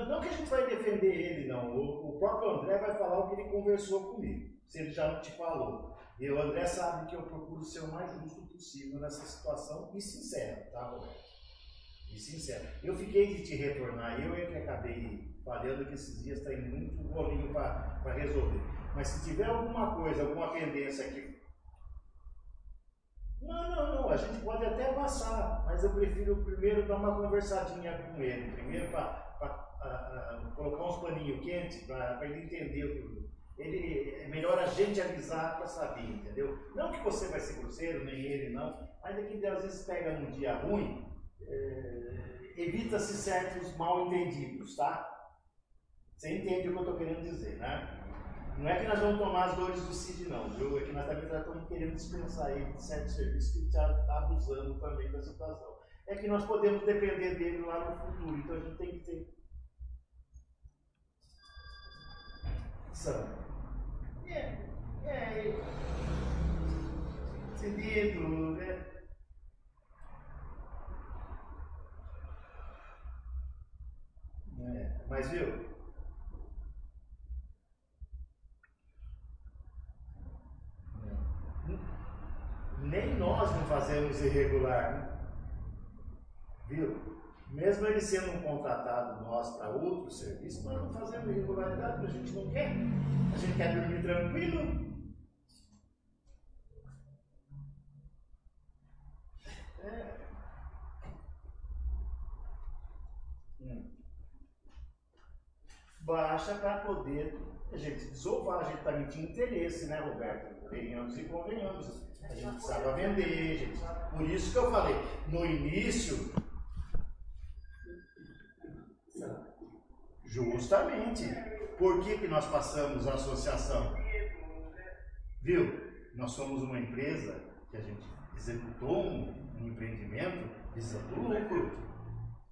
Não, não que a gente vai defender ele, não. O, o próprio André vai falar o que ele conversou comigo, se ele já não te falou. E o André sabe que eu procuro ser o mais justo possível nessa situação e sincero, tá, Roberto? E sincero. Eu fiquei de te retornar, eu é que acabei falhando que esses dias tem muito bolinho para resolver. Mas se tiver alguma coisa, alguma pendência aqui. Não, não, não, a gente pode até passar, mas eu prefiro primeiro dar uma conversadinha com ele, primeiro para colocar uns paninhos quentes, para ele entender o que. Ele, é melhor a gente avisar para saber, entendeu? Não que você vai ser grosseiro, nem ele não, mas é que às vezes pega num dia ruim, é, evita-se certos mal entendidos, tá? Você entende o que eu estou querendo dizer, né? Não é que nós vamos tomar as dores do CID, não, viu? É que nós também estamos querendo dispensar ele de certos serviços que está abusando também da situação. É que nós podemos depender dele lá no futuro, então a gente tem que ter. São. É, é. Sentido, né? É, mas viu? nem nós não fazemos irregular, né? viu? Mesmo ele sendo um contratado nós para outro serviço, nós não fazemos irregularidade, porque a gente não quer. A gente quer dormir tranquilo. É. Hum. Baixa para poder a gente desovar, a gente está mentindo interesse, né, Roberto? Venhamos e convenhamos. A gente precisava vender, gente. Por isso que eu falei, no início. Justamente. Por que, que nós passamos a associação? Viu? Nós somos uma empresa que a gente executou um, um empreendimento visando lucro.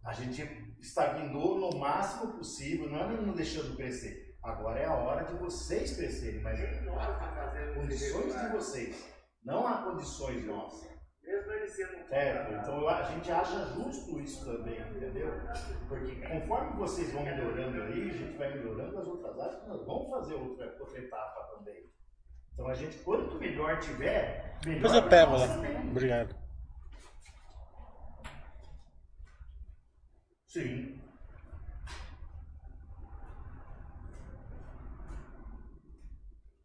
A gente estagnou no máximo possível, não é não deixando crescer. Agora é a hora de vocês crescerem, mas é condições de vocês. Não há condições nossas. Mesmo ele sendo. Certo, então a gente acha justo isso também, entendeu? Porque conforme vocês vão melhorando aí, a gente vai melhorando as outras áreas, nós vamos fazer outra, outra etapa também. Então a gente, quanto melhor tiver, melhor. Depois eu pego lá. Obrigado. Sim.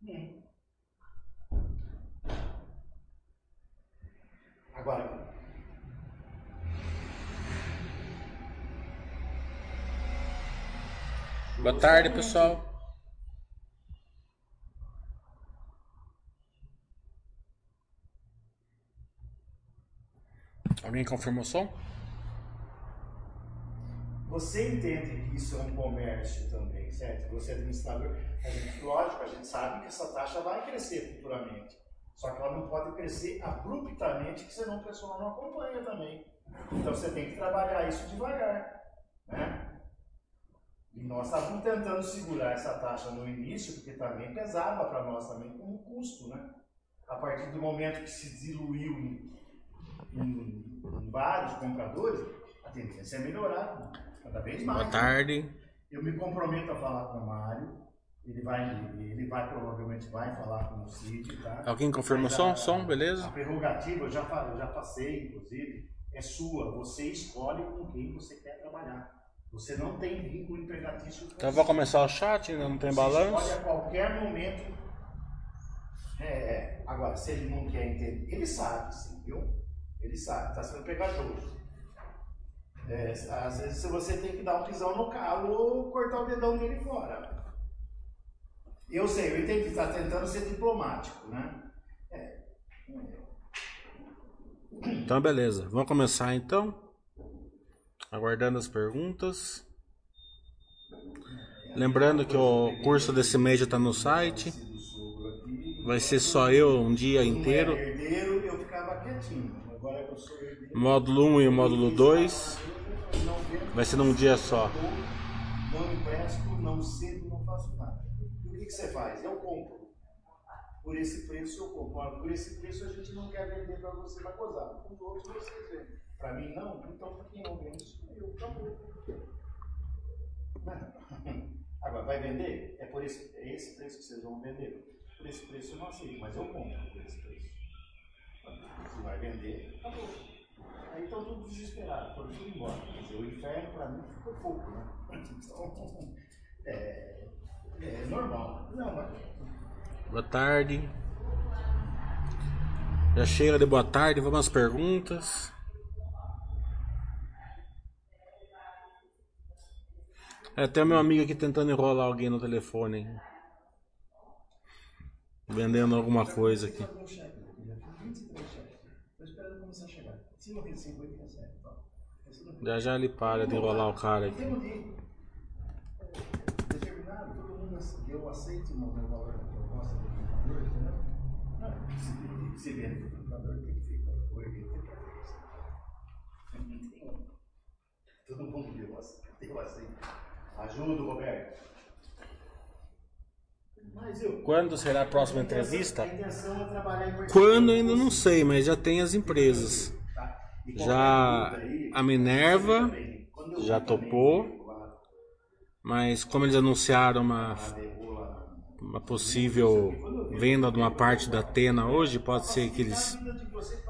Hum. Agora, Boa tarde, pessoal. Alguém confirmou o som? Você entende que isso é um comércio também, certo? Você é administrador. A gente, lógico, a gente sabe que essa taxa vai crescer futuramente. Só que ela não pode crescer abruptamente, que senão o pessoal não acompanha também. Então você tem que trabalhar isso devagar. Né? E nós estávamos tentando segurar essa taxa no início, porque também pesava para nós também como custo. Né? A partir do momento que se diluiu em, em, em vários compradores, a tendência é melhorar cada vez mais. Boa tarde. Eu me comprometo a falar com o Mário ele vai, ele vai provavelmente vai falar com o Cid, tá? Alguém confirmou som? Som, beleza? A prerrogativa, eu já, eu já passei, inclusive, é sua. Você escolhe com quem você quer trabalhar. Você não tem vínculo empregatício com Então eu vou começar o chat, ainda não tem você balanço. Escolhe a qualquer momento. É, é, agora, se ele não quer entender, ele sabe, sim, viu? Ele sabe, está sendo pegajoso. É, às vezes você tem que dar um pisão no calo ou cortar o dedão dele fora. Eu sei, eu entendi, está tentando ser diplomático, né? É. Então, beleza. Vamos começar então. Aguardando as perguntas. Lembrando que o curso desse mês já está no site. Vai ser só eu um dia inteiro. Módulo 1 e o módulo 2. Vai ser num dia só. Não empresto, não cedo, que, que você faz? Eu compro. Por esse preço eu compro. Por esse preço a gente não quer vender para você na gozada. Com os outros vocês vendem. Para mim não, então para quem não vende, eu acabou. Né? vai vender? É por esse, é esse preço que vocês vão vender. Por esse preço eu não aceito, mas eu compro por esse preço. Se vai vender, acabou. Aí estão todos desesperados, foram tudo embora. Quer o inferno para mim ficou pouco, né? Então, é, é normal. Não, mas... Boa tarde. Já chega de boa tarde, vamos às perguntas. É até meu amigo aqui tentando enrolar alguém no telefone. hein? Vendendo alguma coisa aqui. Tem 50, tá não- Já já ele para de enrolar o cara aqui. Ace- eu aceito o meu valor da proposta do computador, entendeu? Não, se, se vende para o computador, tem que ficar. O evento tem que fazer. Todo mundo eu aceito. Eu aceito. Ajuda, Roberto. Mas eu. Quando será a próxima entrevista? A intenção é trabalhar em Quando ainda não sei, mas já tem as empresas. Tá? Já a Minerva já topou. Mas como eles anunciaram uma, uma possível venda de uma parte da Atena hoje, pode ser que eles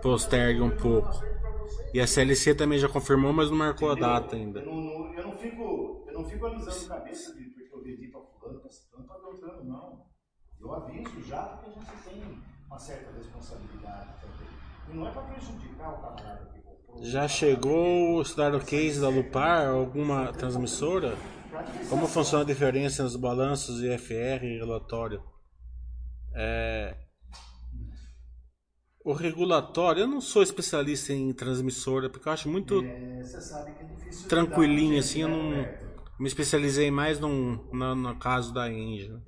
posterguem um pouco. E a CLC também já confirmou, mas não marcou a data ainda. não- eu não fico, eu não fico alisando cabeça de porque eu vendi para fulano, para ciclano, para beltrano, não. Eu aviso já porque a gente tem uma certa responsabilidade também. E não é para prejudicar o camarada que comprou. Já chegou o estudar o case da Lupar, alguma transmissora? Como funciona a diferença nos balanços IFR e relatório? É, O regulatório, eu não sou especialista em transmissora, porque eu acho muito É, é tranquilinho, assim, eu né, não Roberto? me especializei mais num, na, no caso da Engie. né?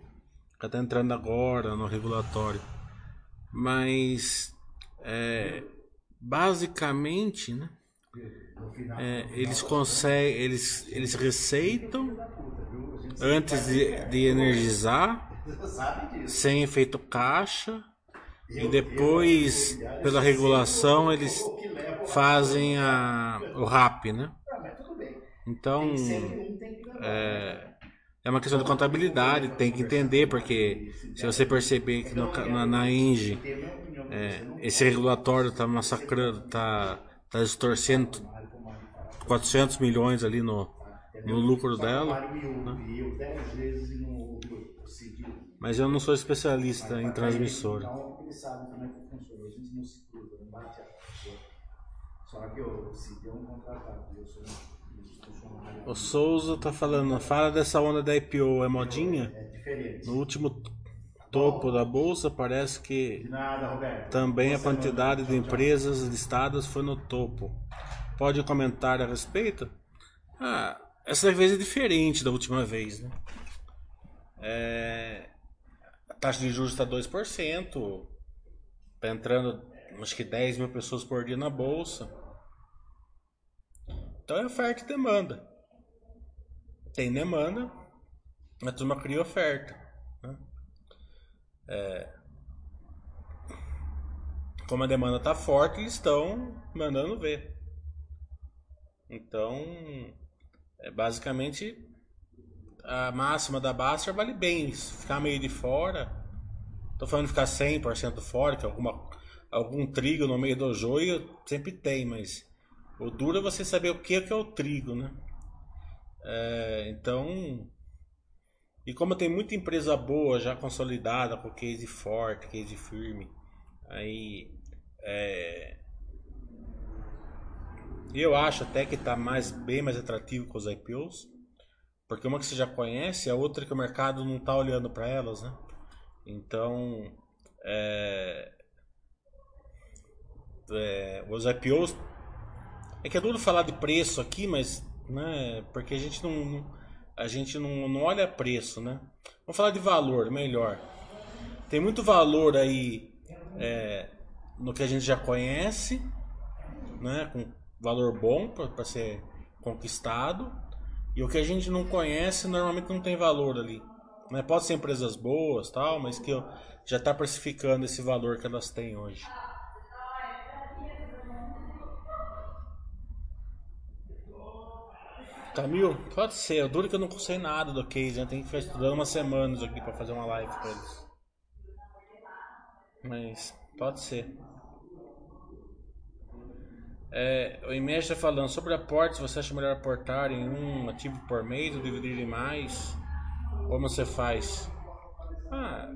Que tá entrando agora no regulatório. Mas, é, basicamente, né, No é, eles conseguem, eles, eles receitam antes de, de energizar, sem efeito caixa, e depois, pela regulação, eu- eles fazem a, o RAP, né? Ah. Então, que levar. é, é uma questão de contabilidade, tem que entender, porque se você perceber que no na, na opinião. é, esse regulatório está massacrando, está tá distorcendo 400 milhões ali no, no lucro dela, Cid. mas eu não sou especialista em transmissora. Então, o Souza tá falando, fala dessa onda da IPO, é modinha? É. No último topo da bolsa parece que também a quantidade de empresas listadas foi no topo. Pode comentar a respeito? Ah, essa vez é diferente da última vez, né? É, a taxa de juros está 2%, tá entrando acho que 10 mil pessoas por dia na bolsa. Então é oferta e demanda. Tem demanda, a turma cria oferta. né? como a demanda está forte, eles estão mandando ver. Então, é basicamente a máxima da Baster vale bem. Ficar meio de fora, tô falando de ficar 100% fora, que alguma, algum trigo no meio do joio sempre tem, mas o duro é você saber o que é, que é o trigo, né? É, então, e como tem muita empresa boa já consolidada, com case forte, case firme, aí é, eu acho até que está mais, bem mais atrativo com os IPOs, porque uma que você já conhece, a outra que o mercado não está olhando para elas, né? Então, é, é, os IPOs é que é duro falar de preço aqui, mas né, porque a gente não, a gente não, não olha preço, né? Vamos falar de valor, melhor. Tem muito valor aí é, no que a gente já conhece, né? Com valor bom para ser conquistado. E o que a gente não conhece normalmente não tem valor ali. Né? Pode ser empresas boas, tal, mas que já está precificando esse valor que elas têm hoje. Camil, pode ser. O duro que eu não sei nada do case, né? Tem que ficar estudando umas semanas aqui pra fazer uma live com eles. Mas pode ser. É, o IMEG está falando sobre aportes. Você acha melhor aportar em um ativo por mês ou dividir em mais? Como você faz? Ah,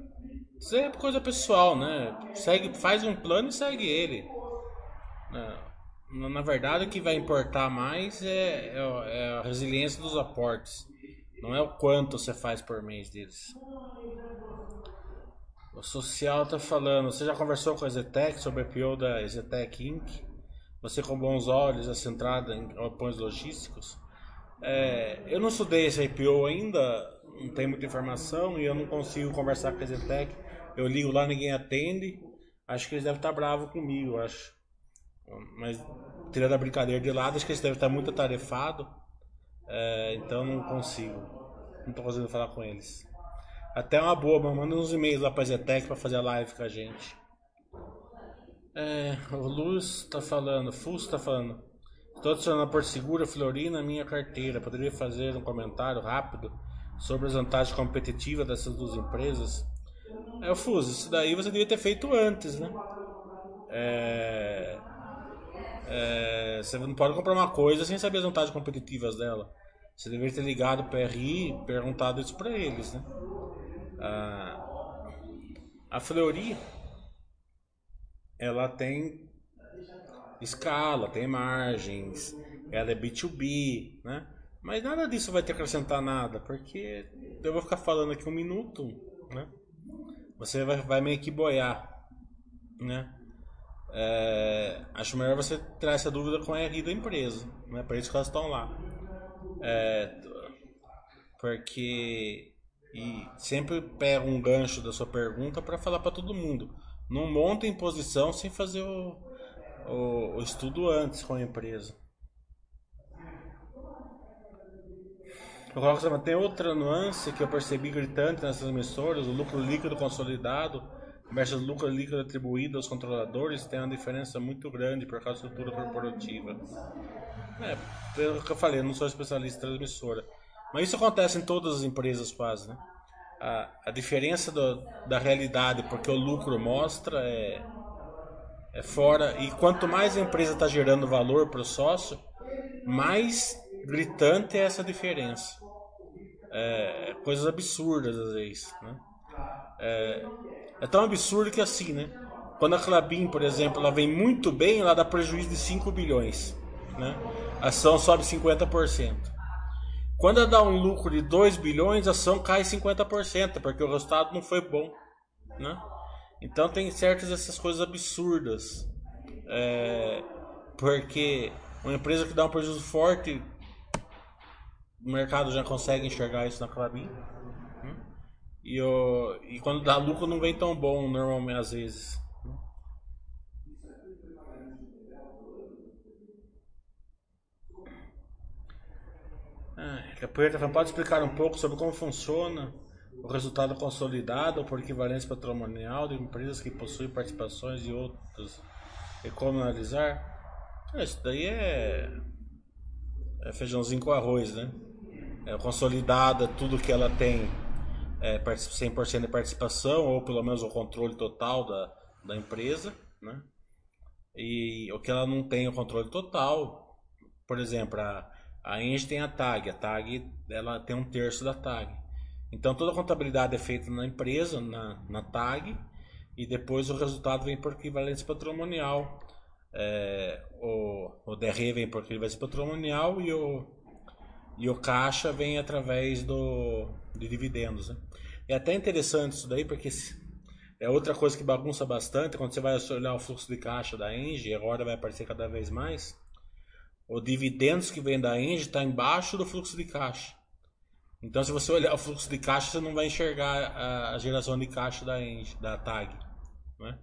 isso é coisa pessoal, né? Segue, faz um plano e segue ele. Na, na verdade, o que vai importar mais é, é, é a resiliência dos aportes. Não é o quanto você faz por mês deles. O social está falando. Você já conversou com a Zetec sobre a IPO da Zetec Inc? Você com bons olhos essa entrada em galpões logísticos? É, eu não estudei esse IPO ainda, não tem muita informação e eu não consigo conversar com a Zetec. Eu ligo lá, ninguém atende. Acho que eles devem estar bravos comigo, acho. Mas tirando a brincadeira de lado, acho que eles devem estar muito atarefados. É, então não consigo. Não estou conseguindo falar com eles. Até uma boa, manda uns e-mails lá pra Zetec pra fazer a live com a gente. É, o Luz tá falando, Fuso tá falando. Estou adicionando a Porto Segura Florina na minha carteira. Poderia fazer um comentário rápido sobre as vantagens competitivas dessas duas empresas? É o Fuso, isso daí você devia ter feito antes, né? É, é, você não pode comprar uma coisa sem saber as vantagens competitivas dela. Você deveria ter ligado para RI e perguntado isso para eles, né? A, a Fleury, ela tem escala, tem margens, ela é B2B, né? Mas nada disso vai te acrescentar nada, porque eu vou ficar falando aqui um minuto, né? Você vai, vai meio que boiar, né? É, acho melhor você tirar essa dúvida com a RI da empresa, né? Para isso que elas estão lá. É, porque e sempre pega um gancho da sua pergunta para falar para todo mundo. Não monta em posição sem fazer o, o, o estudo antes com a empresa. Tem outra nuance que eu percebi gritante nessas emissoras: o lucro líquido consolidado versus lucro líquido atribuído aos controladores tem uma diferença muito grande por causa da estrutura corporativa. É, é o que eu falei, eu não sou especialista em transmissora. Mas isso acontece em todas as empresas quase, né? A, a diferença do, da realidade, porque o lucro mostra, é, é fora. E quanto mais a empresa está gerando valor para o sócio, mais gritante é essa diferença. É, coisas absurdas às vezes, né? É, é tão absurdo que assim, né? Quando a Clabin, por exemplo, ela vem muito bem, ela dá prejuízo de 5 bilhões, né? A ação sobe 50%. Quando dá um lucro de 2 bilhões, a ação cai 50%, porque o resultado não foi bom, né? Então tem certas essas coisas absurdas. É, porque uma empresa que dá um prejuízo forte, o mercado já consegue enxergar isso na Clabin. Né? E, e quando dá lucro não vem tão bom normalmente às vezes. Ah, Capoeira pode explicar um pouco sobre como funciona o resultado consolidado por equivalência patrimonial de empresas que possuem participações e outras e como analisar? Ah, isso daí é, é feijãozinho com arroz, né? É consolidada tudo que ela tem é, 100% de participação ou pelo menos o controle total da, da empresa, né? E o que ela não tem o controle total, por exemplo, a a Engie tem a TAG, a TAG ela tem um terço da TAG. Então toda a contabilidade é feita na empresa, na, na TAG, e depois o resultado vem por equivalência patrimonial. É, o, o DRE vem por equivalência patrimonial e o, e o caixa vem através do, de dividendos. Né? É até interessante isso daí, porque é outra coisa que bagunça bastante. Quando você vai olhar o fluxo de caixa da Engie, agora vai aparecer cada vez mais o dividendos que vem da Engie está embaixo do fluxo de caixa. Então, se você olhar o fluxo de caixa, você não vai enxergar a, geração de caixa da Engie, da TAG. Né?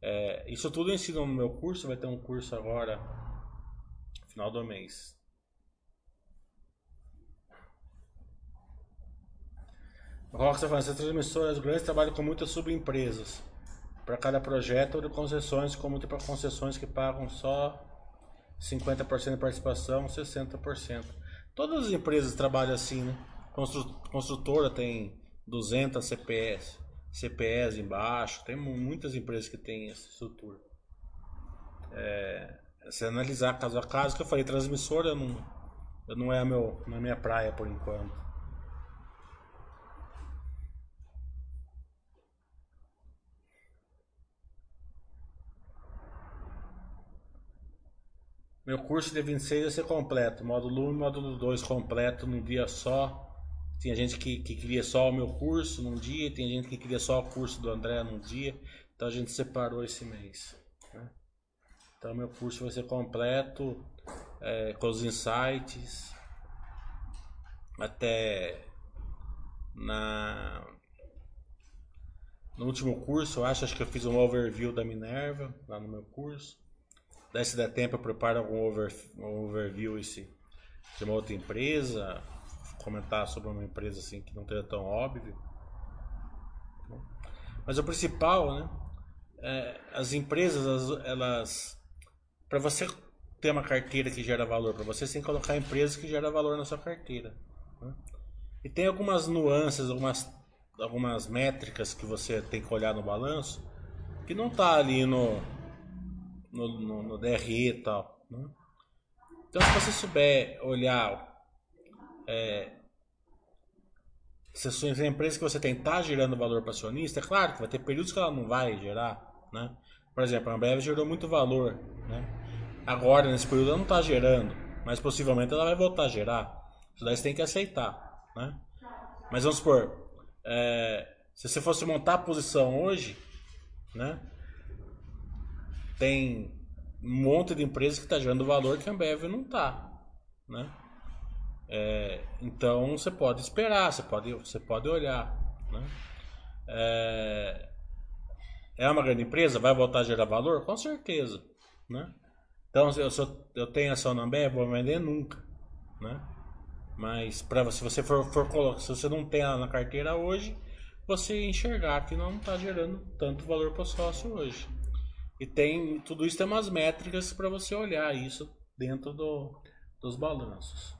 É, isso tudo eu ensino no meu curso, vai ter um curso agora, final do mês. Rock está falando, essas transmissoras grandes trabalham com muitas subempresas para cada projeto ou de concessões, como para concessões que pagam só 50% de participação, 60%. Todas as empresas trabalham assim, né? Construtora tem 200 CPS, CPS embaixo, tem muitas empresas que têm essa estrutura. É, se analisar caso a caso, que eu falei, transmissora não, não é a, meu, não é minha praia por enquanto. Meu curso de 26 vai ser completo. Módulo 1 e módulo 2 completo num dia só. Tinha gente que, que queria só o meu curso num dia, tem gente que queria só o curso do André num dia. Então a gente separou esse mês. Né? Então meu curso vai ser completo, é, com os insights. Até na no último curso, eu acho, acho que eu fiz um overview da Minerva lá no meu curso. Daí se der tempo eu preparo algum over, um overview esse, de uma outra empresa, comentar sobre uma empresa assim que não esteja tão óbvio. Mas o principal, né? É, as empresas, elas. Para você ter uma carteira que gera valor para você, você tem que colocar empresas que geram valor na sua carteira. Né? E tem algumas nuances, algumas, algumas métricas que você tem que olhar no balanço que não tá ali no, no, no, no DRE e tal. Né? Então, se você souber olhar é, se a empresa que você tem está gerando valor para acionista, é claro que vai ter períodos que ela não vai gerar. Né? Por exemplo, a Ambev gerou muito valor. Né? Agora, nesse período, ela não está gerando, mas possivelmente ela vai voltar a gerar. Isso daí você tem que aceitar. Né? Mas vamos supor, é, se você fosse montar a posição hoje, né? Tem um monte de empresas que está gerando valor que a Ambev não está, né? É, então você pode esperar, você pode, você pode olhar, né? É, é uma grande empresa, vai voltar a gerar valor? Com certeza, né? Então eu, eu tenho ação na Ambev, vou vender nunca, né? Mas para se você for, for se você não tem ela na carteira hoje, você enxergar que não está gerando tanto valor para o sócio hoje. E tem tudo isso tem umas métricas para você olhar isso dentro do, dos balanços.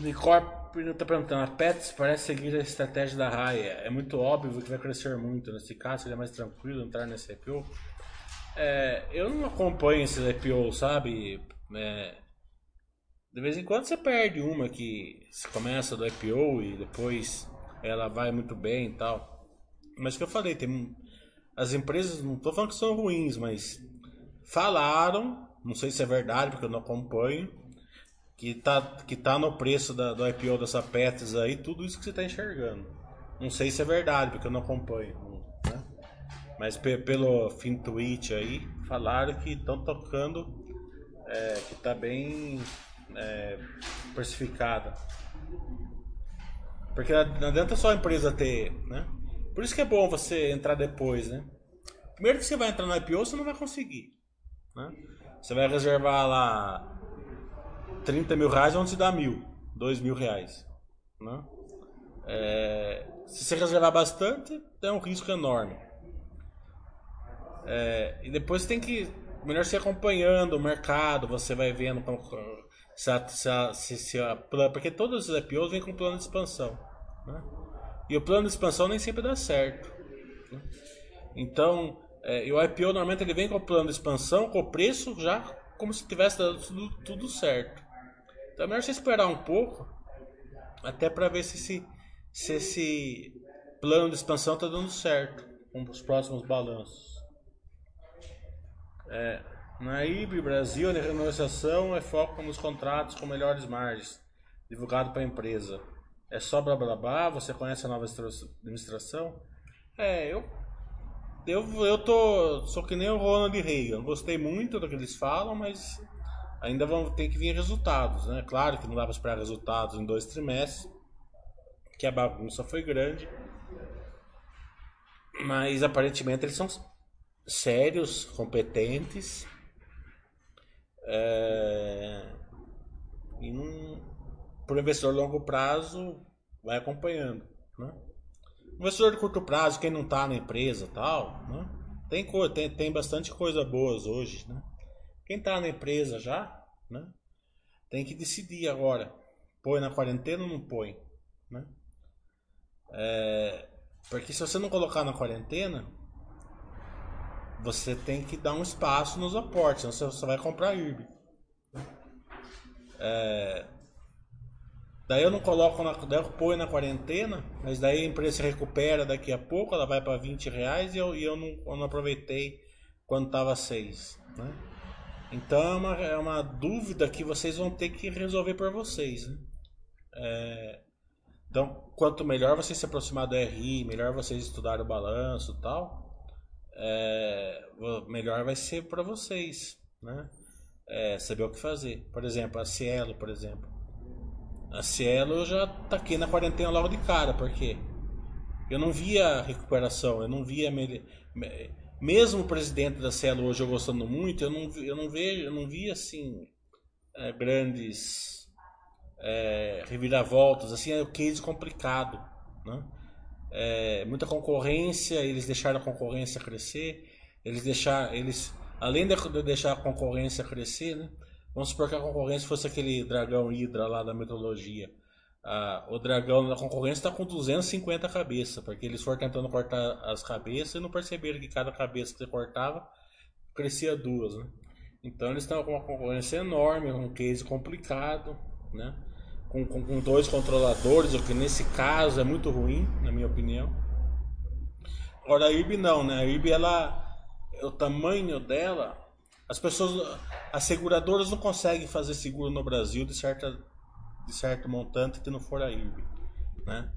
Nicor está perguntando, a Pets parece seguir a estratégia da Raia. É muito óbvio que vai crescer muito. Nesse caso, seria mais tranquilo entrar nesse IPO. É, eu não acompanho esses IPO, sabe? É, de vez em quando você perde uma que se começa do IPO e depois ela vai muito bem e tal. Mas o que eu falei, tem as empresas, não estou falando que são ruins, mas falaram, não sei se é verdade, porque eu não acompanho, que tá, que tá no preço da, do IPO dessa Petris aí, tudo isso que você está enxergando. Não sei se é verdade, porque eu não acompanho. Né? Mas pelo fim tweet aí, falaram que estão tocando, é, que está bem é, precificada. Porque não adianta só a empresa ter, né? Por isso que é bom você entrar depois, né? Primeiro que você vai entrar no IPO, você não vai conseguir. Né? Você vai reservar lá 30 mil reais, vão te dar mil, 2 mil reais. Né? É, se você reservar bastante, tem um risco enorme. É, e depois tem que. Melhor você acompanhando o mercado, você vai vendo como, se, a, se, a, se, se a, porque todos os IPOs vêm com plano de expansão. Né? E o plano de expansão nem sempre dá certo. Né? Então, é, e o IPO normalmente ele vem com o plano de expansão, com o preço já como se tivesse dado tudo, tudo certo. Então é melhor você esperar um pouco, até para ver se esse, se esse plano de expansão está dando certo com os próximos balanços. É, na IB Brasil, a renegociação é foco nos contratos com melhores margens, divulgado para a empresa. É só blá blá blá, você conhece a nova administração? É, eu eu, eu tô. Sou que nem o Ronald Reagan. Gostei muito do que eles falam, mas ainda vão ter que vir resultados, né? Claro que não dá para esperar resultados em dois trimestres, que a bagunça foi grande. Mas aparentemente eles são sérios, competentes. É, e não, para o investidor longo prazo, vai acompanhando. Né? Investidor de curto prazo, quem não está na empresa tal, né? tem, tem, tem bastante coisa boas hoje. Né? Quem está na empresa já, né? tem que decidir agora. Põe na quarentena ou não põe? Né? É, porque se você não colocar na quarentena, você tem que dar um espaço nos aportes, senão você vai comprar IRB. É, daí eu não coloco na, daí eu ponho na quarentena, mas daí a empresa recupera daqui a pouco, ela vai para 20 reais e eu, e eu, não, eu não aproveitei quando estava 6. Né? Então é uma, é uma dúvida que vocês vão ter que resolver por vocês. Né? É, então, quanto melhor vocês se aproximar do RI, melhor vocês estudarem o balanço tal, é, melhor vai ser para vocês, né? É, saber o que fazer. Por exemplo, a Cielo, por exemplo. A Cielo eu já taquei na quarentena logo de cara, porque eu não via recuperação, eu não via mesmo o presidente da Cielo hoje eu gostando muito, eu não eu não vejo, eu não vi assim é, grandes é, reviravoltas, assim é o case complicado, né? é, muita concorrência, eles deixaram a concorrência crescer, eles deixar, eles além de deixar a concorrência crescer, né? Vamos supor que a concorrência fosse aquele dragão Hydra lá da mitologia. Ah, o dragão da concorrência está com 250 cabeças, porque eles foram tentando cortar as cabeças e não perceberam que cada cabeça que você cortava crescia duas, né? Então eles estão com uma concorrência enorme, um case complicado, né? com, com, com, dois controladores, o que nesse caso é muito ruim, na minha opinião. Agora a IRB não, né? A IRB, ela, o tamanho dela, as pessoas, as seguradoras não conseguem fazer seguro no Brasil de, certa, de certo montante que não for a IRB, né?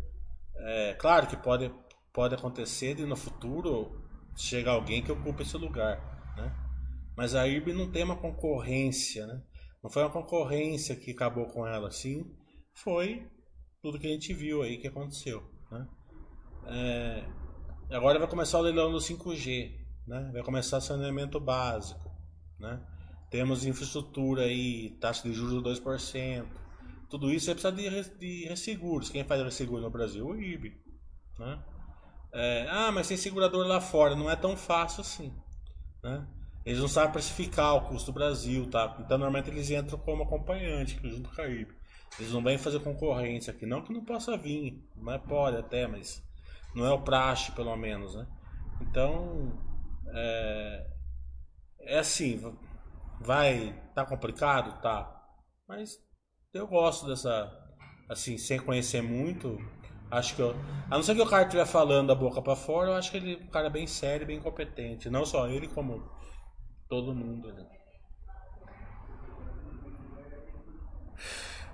É, claro que pode, pode acontecer de no futuro chegar alguém que ocupe esse lugar, né? Mas a IRB não tem uma concorrência, né? Não foi uma concorrência que acabou com ela, sim foi tudo que a gente viu aí que aconteceu. Né? É, agora vai começar o leilão do 5G, né? vai começar saneamento básico. Né? Temos infraestrutura aí, taxa de juros de 2%. Tudo isso é precisa de, de resseguros. Quem faz resseguro no Brasil? O IRB. Né? É, ah, mas tem segurador lá fora. Não é tão fácil assim. Né? Eles não sabem precificar o custo do Brasil, tá? Então normalmente eles entram como acompanhante junto com a IRB. Eles não vêm fazer concorrência aqui. Não que não possa vir, mas pode até, mas não é o praxe, pelo menos, né? Então, é, é assim, vai, tá complicado? Tá. Mas eu gosto dessa, assim, sem conhecer muito, acho que eu, a não ser que o cara estiver falando da boca para fora, eu acho que ele é um cara bem sério, bem competente. Não só ele, como todo mundo, né?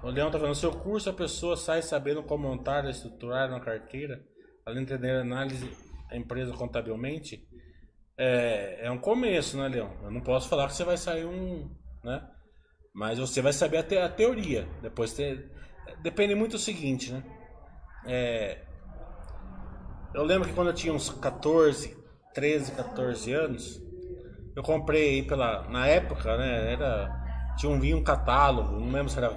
O Leão tá falando, seu curso a pessoa sai sabendo como montar estruturar uma carteira, além de entender análise da empresa contabilmente. É, é um começo, né, Leão? Eu não posso falar que você vai sair um, né? Mas você vai saber até a teoria. Depois depende muito do seguinte, né? É, eu lembro que quando eu tinha uns 14, 13, 14 anos, eu comprei pela na época, né, era tinha um vinho um catálogo, não lembro se era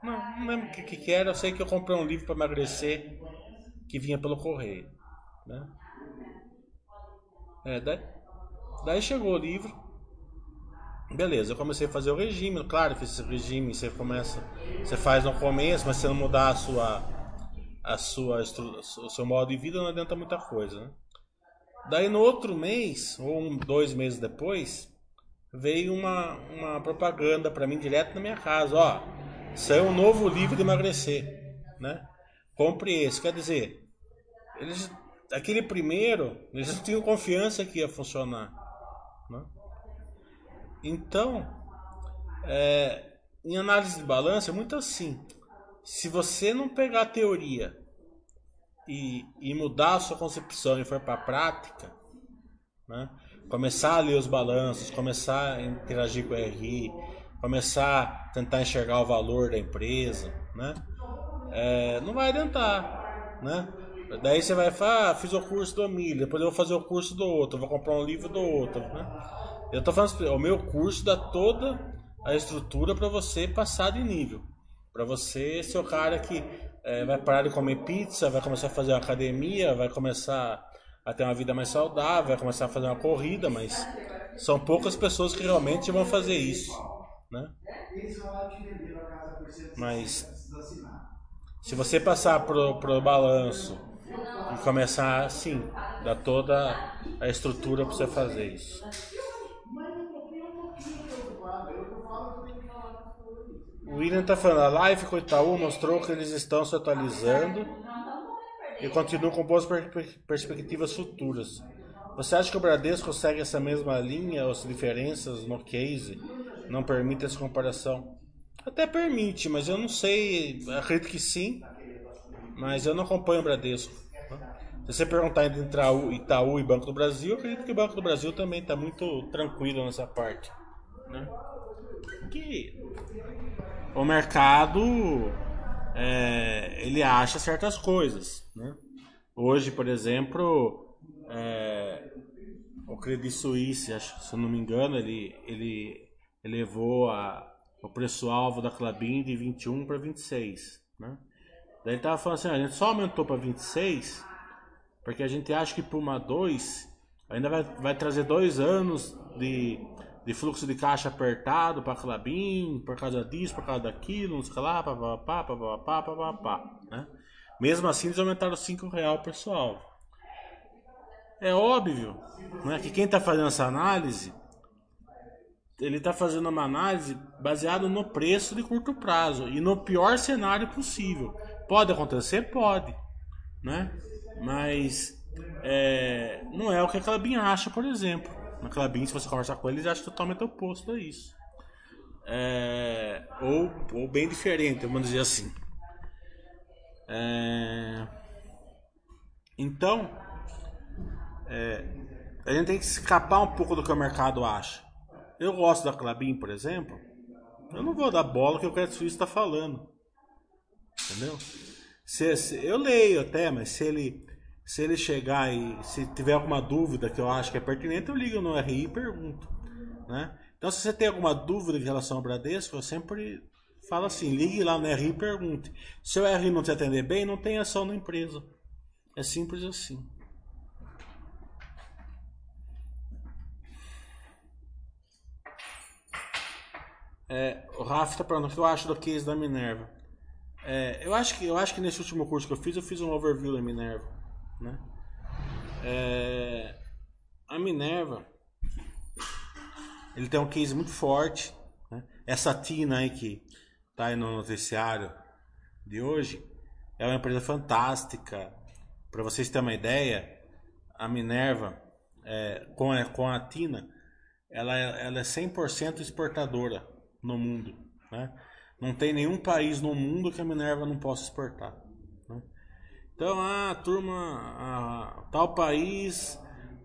não, não lembro o que, que, era. Eu sei que eu comprei um livro para emagrecer que vinha pelo correio. Né? É, daí, daí chegou o livro. Beleza, eu comecei a fazer o regime. Claro, fiz esse regime. Você começa, você faz no começo, mas se não mudar a sua, a sua, o seu modo de vida, não adianta muita coisa. Né? Daí no outro mês, ou um, dois meses depois, veio uma, uma propaganda para mim direto na minha casa. Ó, Saiu um novo livro de emagrecer, né? Compre esse. Quer dizer, eles, aquele primeiro, eles não tinham confiança que ia funcionar. Então, é, em análise de balanço é muito assim. Se você não pegar a teoria e, e mudar a sua concepção e for para a prática, né? começar a ler os balanços, começar a interagir com o RI, começar a tentar enxergar o valor da empresa, né? É, não vai adiantar, né? Daí você vai falar, ah, fiz o curso do milho, depois eu vou fazer o curso do outro, vou comprar um livro do outro, né? Eu tô falando, o meu curso dá toda a estrutura para você passar de nível, para você ser o cara que é, vai parar de comer pizza, vai começar a fazer uma academia, vai começar a ter uma vida mais saudável, vai começar a fazer uma corrida, mas são poucas pessoas que realmente vão fazer isso. Né? Mas se você passar pro, pro balanço e começar assim, dá toda a estrutura para você fazer isso. O William tá falando, a live com o Itaú mostrou que eles estão se atualizando e continuam com boas per perspectivas futuras. Você acha que o Bradesco segue essa mesma linha ou as diferenças no case não permitem essa comparação? Até permite, mas eu não sei. Acredito que sim, mas eu não acompanho o Bradesco. Se você perguntar entre Itaú e Banco do Brasil, eu acredito que o Banco do Brasil também está muito tranquilo nessa parte. Né? Que o mercado é, ele acha certas coisas. Né? Hoje, por exemplo, é, o Credit Suisse, acho, se eu não me engano, ele, ele elevou a, o preço-alvo da Clabin de 21 para 26, né? Daí ele tava falando assim, a gente só aumentou para 26 porque a gente acha que Puma 2 ainda vai, vai trazer dois anos de, de fluxo de caixa apertado para Clabin, por causa disso, por causa daquilo, não sei lá, papapá, papapá, papapá, né? Mesmo assim, eles aumentaram 5 real preço-alvo. É óbvio né, que quem está fazendo essa análise ele está fazendo uma análise baseada no preço de curto prazo e no pior cenário possível. Pode acontecer? Pode, né? Mas é, não é o que a Clabin acha, por exemplo. Na Clabin, se você conversar com eles, acha totalmente oposto a isso. É, ou, ou bem diferente, vamos dizer assim. É, então, é, a gente tem que escapar um pouco do que o mercado acha. Eu gosto da Clabin, por exemplo. Eu não vou dar bola que o Credit Suisse está falando. Entendeu? Se, se, eu leio até, mas se ele, se ele chegar e se tiver alguma dúvida que eu acho que é pertinente, eu ligo no RI e pergunto. Né? Então, se você tem alguma dúvida em relação ao Bradesco, eu sempre falo assim: ligue lá no RI e pergunte. Se o RI não te atender bem, não tem ação na empresa. É simples assim. É, o Rafa está perguntando o que eu acho do case da Minerva. É, eu, acho que, eu acho que nesse último curso que eu fiz, eu fiz um overview da Minerva. Né? É, a Minerva ele tem um case muito forte. Né? Essa Tina aí que está aí no noticiário de hoje é uma empresa fantástica. Para vocês terem uma ideia, a Minerva é, com, a, com a Tina ela, é, ela é 100% exportadora no mundo. Né? Não tem nenhum país no mundo que a Minerva não possa exportar. Então, a turma, a, tal país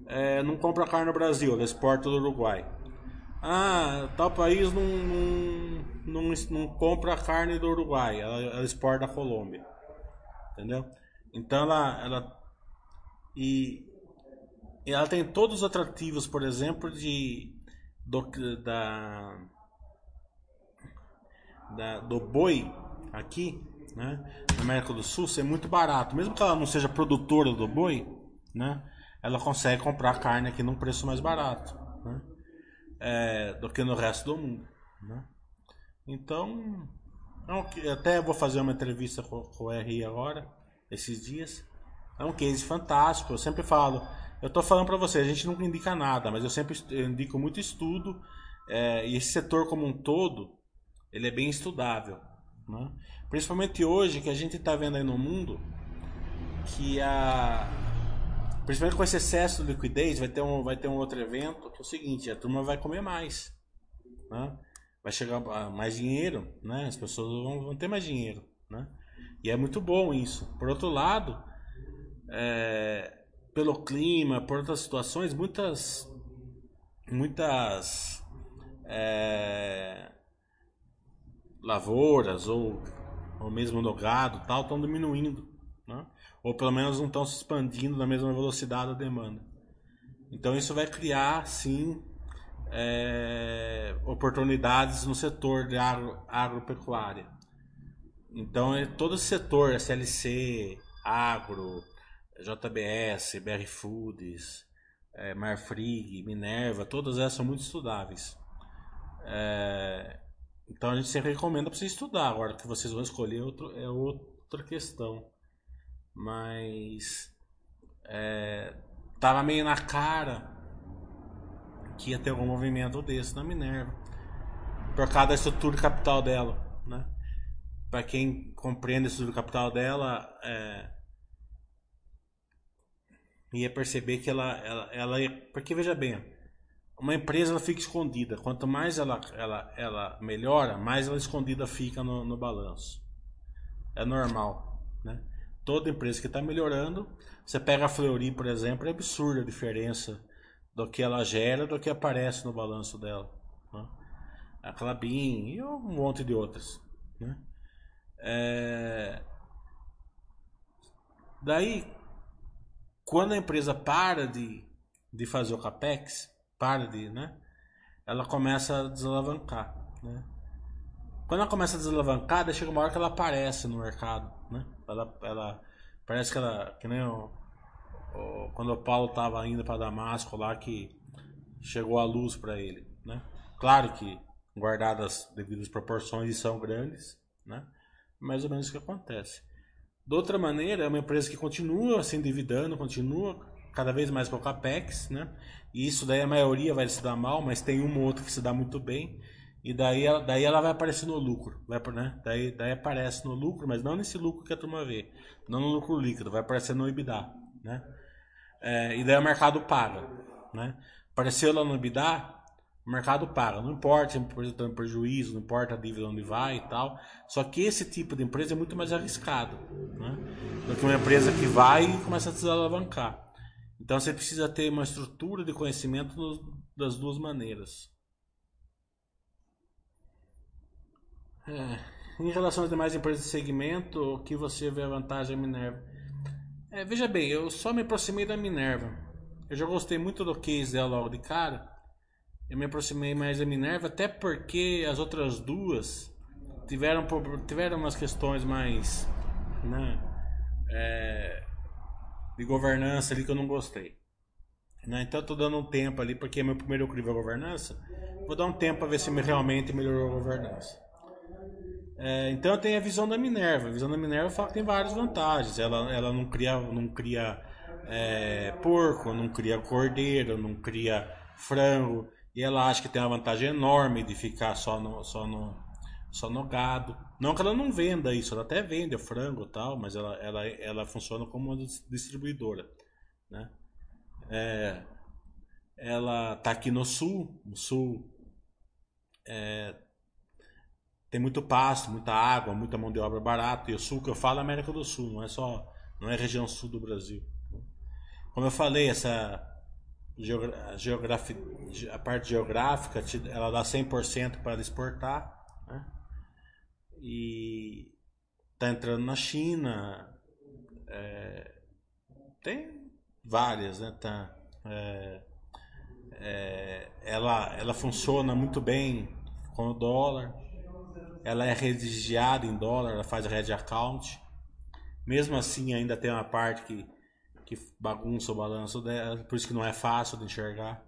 é, não compra carne no Brasil, ela exporta do Uruguai. Ah, tal país não, não, não, não compra carne do Uruguai, ela, ela exporta da Colômbia. Entendeu? Então ela, ela e ela tem todos os atrativos, por exemplo, de do, da da, do boi aqui, né, na América do Sul, ser muito barato. Mesmo que ela não seja produtora do boi, né, ela consegue comprar carne aqui num preço mais barato né, é, do que no resto do mundo. Né. Então, é até vou fazer uma entrevista com, com o RI agora, esses dias. É um case fantástico. Eu sempre falo, eu estou falando para você, a gente nunca indica nada, mas eu sempre indico muito estudo. É, e esse setor como um todo, ele é bem estudável. Né? Principalmente hoje que a gente está vendo aí no mundo que a. Principalmente com esse excesso de liquidez, vai ter um, vai ter um outro evento que é o seguinte, a turma vai comer mais. Né? Vai chegar mais dinheiro, né? As pessoas vão, vão ter mais dinheiro. Né? E é muito bom isso. Por outro lado, é, pelo clima, por outras situações, muitas. Muitas. É, lavouras ou, ou mesmo no gado tal estão diminuindo, né? ou pelo menos não estão se expandindo na mesma velocidade da demanda. Então isso vai criar sim é, oportunidades no setor de agro, agropecuária. Então é todo esse setor, SLC, agro, JBS, BR Foods, é, Marfrig, Minerva, todas essas são muito estudáveis. É, então a gente sempre recomenda para você estudar. Agora que vocês vão escolher outro, é outra questão. Mas é, tava meio na cara que ia ter algum movimento desse na Minerva. Por causa da estrutura capital dela, né? Para quem compreende a estrutura capital dela, é, ia perceber que ela, ela, ela ia, porque veja bem, uma empresa ela fica escondida. Quanto mais ela, ela, ela melhora, mais ela escondida fica no, no balanço. É normal, né? Toda empresa que está melhorando, você pega a Fleury, por exemplo, é absurda a diferença do que ela gera do que aparece no balanço dela. Né? A Clabin e um monte de outras. Né? É... Daí, quando a empresa para de, de fazer o capex, para de, né? Ela começa a desalavancar, né? Quando ela começa a desalavancar, chega uma hora que ela aparece no mercado, né? Ela, ela parece que ela, que nem o, o quando o Paulo estava indo para Damasco lá que chegou a luz para ele, né? Claro que guardadas devidas proporções e são grandes, né? Mais ou menos o que acontece. De outra maneira, é uma empresa que continua se endividando, continua cada vez mais com o capex, né? E isso daí a maioria vai se dar mal, mas tem uma ou outra que se dá muito bem. E daí, daí ela vai aparecer no lucro, vai, né? Daí, daí aparece no lucro, mas não nesse lucro que a turma vê, não no lucro líquido, vai aparecer no EBITDA, né? É, e daí o mercado paga, né? Apareceu lá no EBITDA, o mercado paga, não importa se está em prejuízo, não importa a dívida onde vai e tal. Só que esse tipo de empresa é muito mais arriscado né? do que uma empresa que vai e começa a se alavancar. Então você precisa ter uma estrutura de conhecimento das duas maneiras. É, em relação às demais empresas de segmento, o que você vê a vantagem da Minerva? É, veja bem, eu só me aproximei da Minerva. Eu já gostei muito do case dela logo de cara eu me aproximei mais da Minerva, até porque as outras duas tiveram, tiveram umas questões mais né, é, de governança ali que eu não gostei. Né? Então eu tô dando um tempo ali, porque é meu primeiro crime a governança. Vou dar um tempo para ver se realmente melhorou a governança. É, então eu tenho a visão da Minerva. A visão da Minerva fala que tem várias vantagens. Ela, ela não cria, não cria é, porco, não cria cordeiro, não cria frango. E ela acha que tem uma vantagem enorme de ficar só no, só no, só no gado. Não que ela não venda isso, ela até vende frango e tal, mas ela, ela, ela funciona como uma distribuidora. Né? É, ela está aqui no sul, no sul é, tem muito pasto, muita água, muita mão de obra barata. E o sul que eu falo é América do Sul, não é só, não é região sul do Brasil. Como eu falei, essa geografi, a parte geográfica ela dá 100% para exportar né? E tá entrando na China é, tem várias né tá é, é, ela ela funciona muito bem com o dólar ela é registrada em dólar ela faz red account mesmo assim ainda tem uma parte que que bagunça o balanço dela, por isso que não é fácil de enxergar.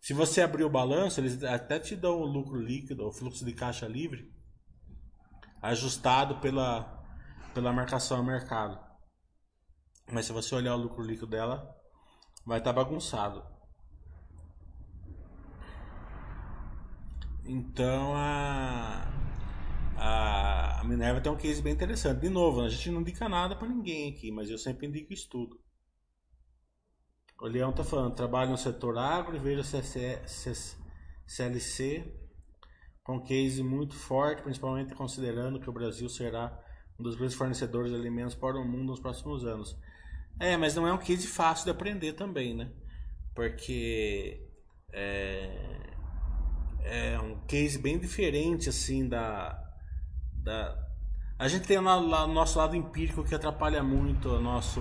Se você abrir o balanço, eles até te dão o lucro líquido, o fluxo de caixa livre, ajustado pela, pela marcação ao mercado. Mas se você olhar o lucro líquido dela, vai estar tá bagunçado. Então a, a, a Minerva tem um case bem interessante. De novo, a gente não indica nada para ninguém aqui, mas eu sempre indico estudo. O Leão está falando, trabalho no setor agro e vejo CLC com case muito forte, principalmente considerando que o Brasil será um dos grandes fornecedores de alimentos para o mundo nos próximos anos. É, mas não é um case fácil de aprender também, né? Porque é, é um case bem diferente, assim, da... da a gente tem o nosso lado empírico que atrapalha muito o nosso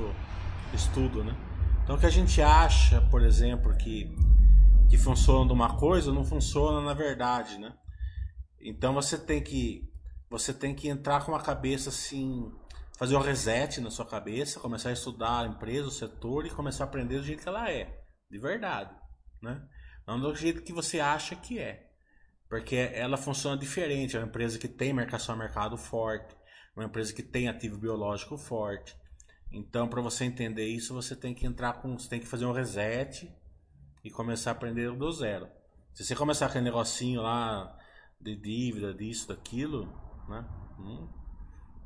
estudo, né? Então o que a gente acha, por exemplo, que, que funciona de uma coisa, não funciona na verdade, né? Então você tem que você tem que entrar com a cabeça assim, fazer um reset na sua cabeça, começar a estudar a empresa, o setor e começar a aprender do jeito que ela é, de verdade, né? Não do jeito que você acha que é. Porque ela funciona diferente. É uma empresa que tem marcação a mercado forte, uma empresa que tem ativo biológico forte. Então, para você entender isso, você tem que entrar com, você tem que fazer um reset e começar a aprender do zero. Se você começar com aquele negocinho lá de dívida, disso, daquilo, né? Não,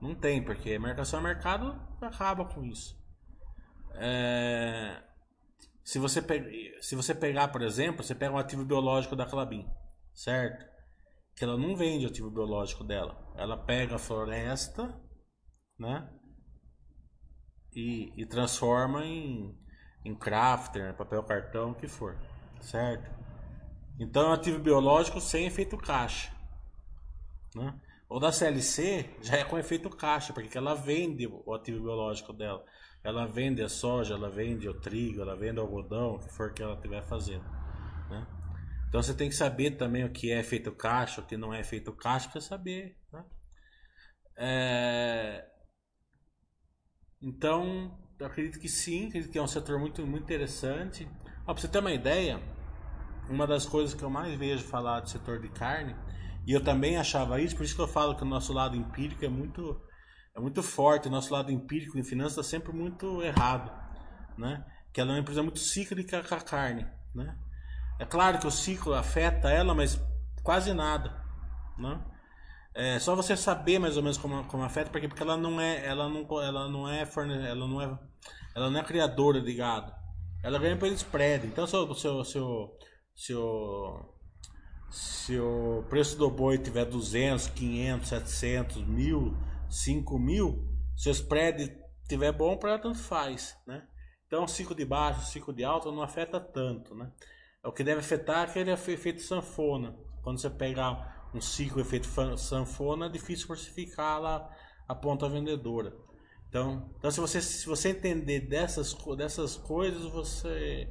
não tem, porque marcação a mercado acaba com isso. É, se, você pe... se você pegar, por exemplo, você pega um ativo biológico da Clabin, certo? Que ela não vende o ativo biológico dela. Ela pega a floresta, né? E, e transforma em, em crafter, papel cartão, o que for, certo? Então, ativo biológico sem efeito caixa. Né? O da CLC já é com efeito caixa, porque ela vende o ativo biológico dela. Ela vende a soja, ela vende o trigo, ela vende o algodão, o que for que ela estiver fazendo. Né? Então você tem que saber também o que é efeito caixa, o que não é efeito caixa, para saber. Né? É... Então, eu acredito que sim, acredito que é um setor muito, muito interessante. para você ter uma ideia, uma das coisas que eu mais vejo falar do setor de carne, e eu também achava isso, por isso que eu falo que o nosso lado empírico é muito, é muito forte, o nosso lado empírico em finanças está sempre muito errado, né? Que ela é uma empresa muito cíclica com a carne, né? É claro que o ciclo afeta ela, mas quase nada, né? É só você saber mais ou menos como, como afeta, porque, porque ela não é, ela não, ela não é forne, ela não é, ela não é criadora de gado. Ela ganha pelo spread. Então, seu, seu, seu, se o preço do boi tiver 200, 500, 700, 1000, 5000, se o spread tiver bom, para tanto faz, né? Então, ciclo de baixo, ciclo de alto não afeta tanto, né? O que deve afetar é aquele efeito sanfona. Quando você pegar um ciclo efeito sanfona, é difícil falsificar lá a ponta vendedora. Então, então se, você, se você entender dessas, dessas coisas, você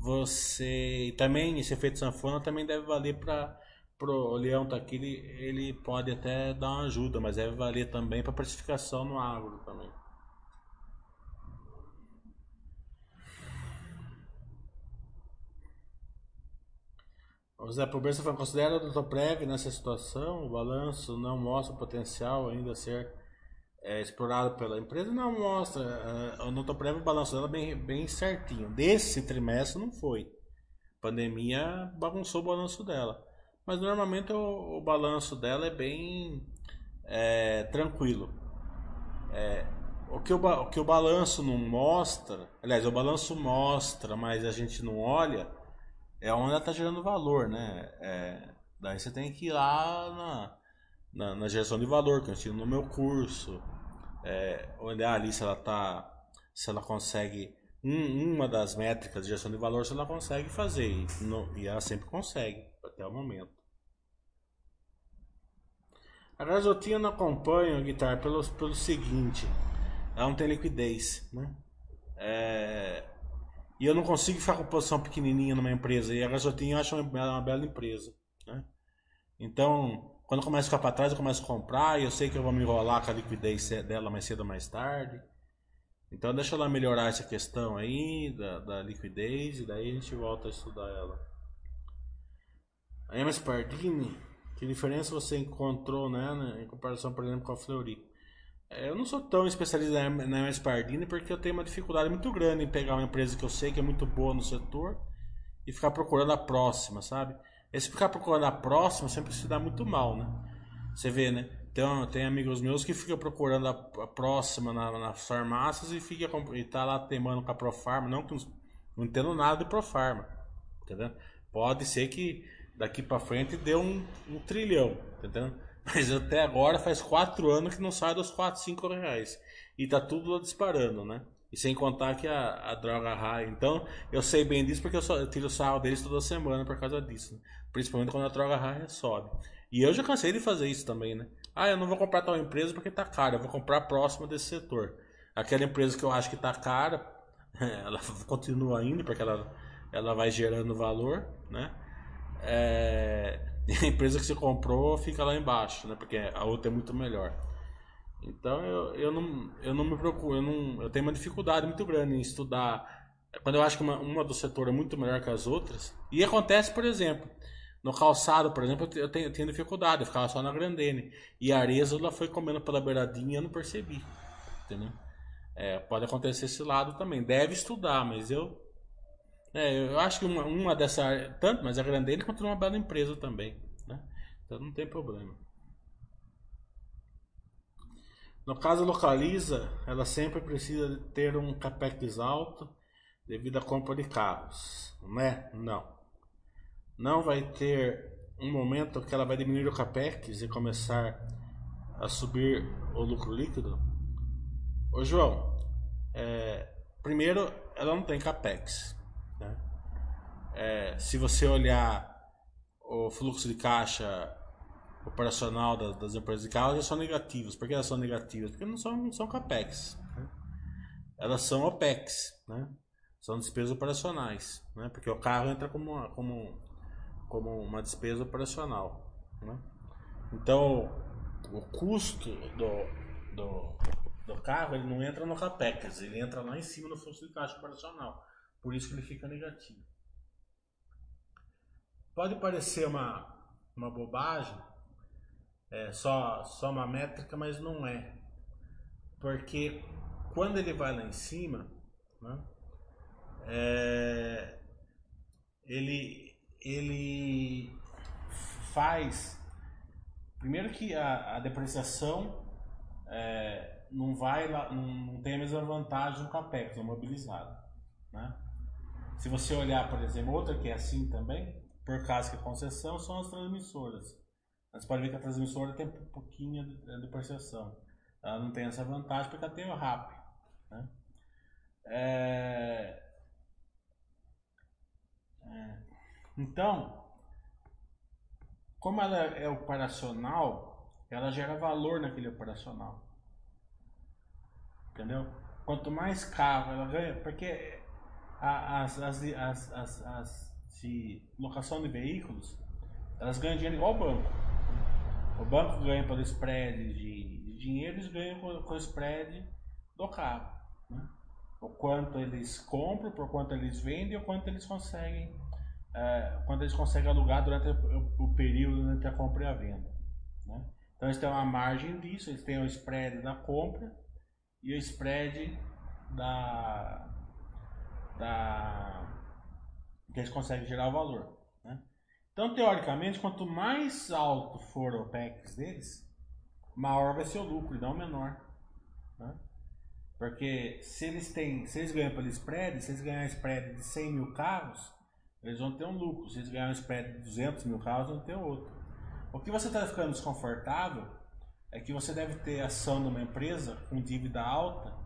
você também esse efeito sanfona também deve valer para o leão tá aqui ele, ele pode até dar uma ajuda mas deve valer também para precificação no agro também O Zé Pobreza foi considera o Dr. Prev nessa situação, o balanço não mostra o potencial ainda ser é, explorado pela empresa, não mostra. É, o Notoprev, o balanço dela bem, bem certinho. Desse trimestre não foi. Pandemia bagunçou o balanço dela. Mas normalmente o, o balanço dela é bem é, tranquilo. É, o, que o, o que o balanço não mostra, aliás, o balanço mostra, mas a gente não olha, é onde ela está gerando valor, né? É, daí você tem que ir lá na na, na geração de valor, que eu ensino no meu curso. É, onde a Alice ela tá, se ela consegue um, uma das métricas de geração de valor, se ela consegue fazer e, no, e ela sempre consegue até o momento. A gasotina não acompanha o guitar pelo, pelo seguinte, ela não tem liquidez, né? É, e eu não consigo ficar com posição pequenininha numa empresa e a gasotina eu acho uma, uma bela empresa, né? Então quando começa a ficar para trás, eu começo a comprar e eu sei que eu vou me enrolar com a liquidez dela mais cedo ou mais tarde. Então deixa ela melhorar essa questão aí da, da liquidez e daí a gente volta a estudar ela. A MS Pardini, que diferença você encontrou né, em comparação, por exemplo, com a Fleury? É, eu não sou tão especialista na MS Pardini porque eu tenho uma dificuldade muito grande em pegar uma empresa que eu sei que é muito boa no setor e ficar procurando a próxima, sabe? Esse ficar procurando a próxima sempre se dá muito mal, né? Você vê, né? Tem, tem amigos meus que ficam procurando a, a próxima na, nas farmácias e, fica, e tá lá teimando com a Profarma. Não não, não entendo nada de Profarma, entendeu? Pode ser que daqui para frente dê um, um trilhão, entendeu? Mas até agora faz quatro anos que não sai dos 4, 5 reais. E tá tudo disparando, né? E sem contar que a, a droga raia. Então, eu sei bem disso porque eu, só, eu tiro sarro deles toda semana por causa disso. Né? Principalmente quando a droga raia sobe. E eu já cansei de fazer isso também, né? Ah, eu não vou comprar tal empresa porque tá cara. Eu vou comprar próxima desse setor. Aquela empresa que eu acho que tá cara, ela continua indo porque ela, ela vai gerando valor, né? É... A empresa que você comprou fica lá embaixo, né? Porque a outra é muito melhor. Então eu, eu, não, eu não me procuro, eu, não, eu tenho uma dificuldade muito grande em estudar. Quando eu acho que uma, uma do setor é muito melhor que as outras. E acontece, por exemplo, No calçado, por exemplo, eu tenho, eu tenho dificuldade, eu ficava só na Grandene. E a Arezzo foi comendo pela beiradinha eu não percebi. Entendeu? É, pode acontecer esse lado também. Deve estudar, mas eu. É, eu acho que uma, uma dessa. Tanto, mas a Grandene continua uma bela empresa também. Né? Então não tem problema. No caso localiza, ela sempre precisa ter um capex alto devido à compra de carros, né? Não. Não vai ter um momento que ela vai diminuir o capex e começar a subir o lucro líquido? Ô João, é, primeiro ela não tem capex. Né? É, se você olhar o fluxo de caixa operacional das, das empresas de carro, elas são negativas. Por que elas são negativas? Porque não são, não são capex. Né? Elas são OPEX. Né? São despesas operacionais. Né? Porque o carro entra como uma, como, como uma despesa operacional. Né? Então, o custo do, do, do carro ele não entra no capex, ele entra lá em cima no fluxo de caixa operacional. Por isso que ele fica negativo. Pode parecer uma, uma bobagem, é só, só uma métrica, mas não é. Porque quando ele vai lá em cima, né, é, ele, ele faz. Primeiro que a, a depreciação é, não vai lá, não, não, tem a mesma vantagem do CAPEX, é mobilizado. Né? Se você olhar, por exemplo, outra que é assim também, por causa que a concessão são as transmissoras. Você pode ver que a transmissora tem um pouquinho de, de percepção. Ela não tem essa vantagem porque ela tem o RAP. Né? É... É... Então, como ela é operacional, ela gera valor naquele operacional. Entendeu? Quanto mais carro ela ganha, porque as, as, as, as, as de locação de veículos, elas ganham dinheiro igual o banco. O banco ganha pelo spread de, de dinheiro, eles ganham com, com o spread do carro. Né? O quanto eles compram, por quanto eles vendem, o quanto eles conseguem, é, quanto eles conseguem alugar durante o, o, período entre a compra e a venda. Né? Então eles têm uma margem disso, eles têm o spread da compra e o spread da, da que eles conseguem gerar o valor. Então, teoricamente, quanto mais alto for o OPEX deles, maior vai ser o lucro e não menor. Né? Porque se eles têm, se eles ganham pelo spread, se eles ganharem spread de 100 mil carros, eles vão ter um lucro. Se eles ganharem spread de 200 mil carros, vão ter outro. O que você está ficando desconfortável é que você deve ter ação numa empresa com dívida alta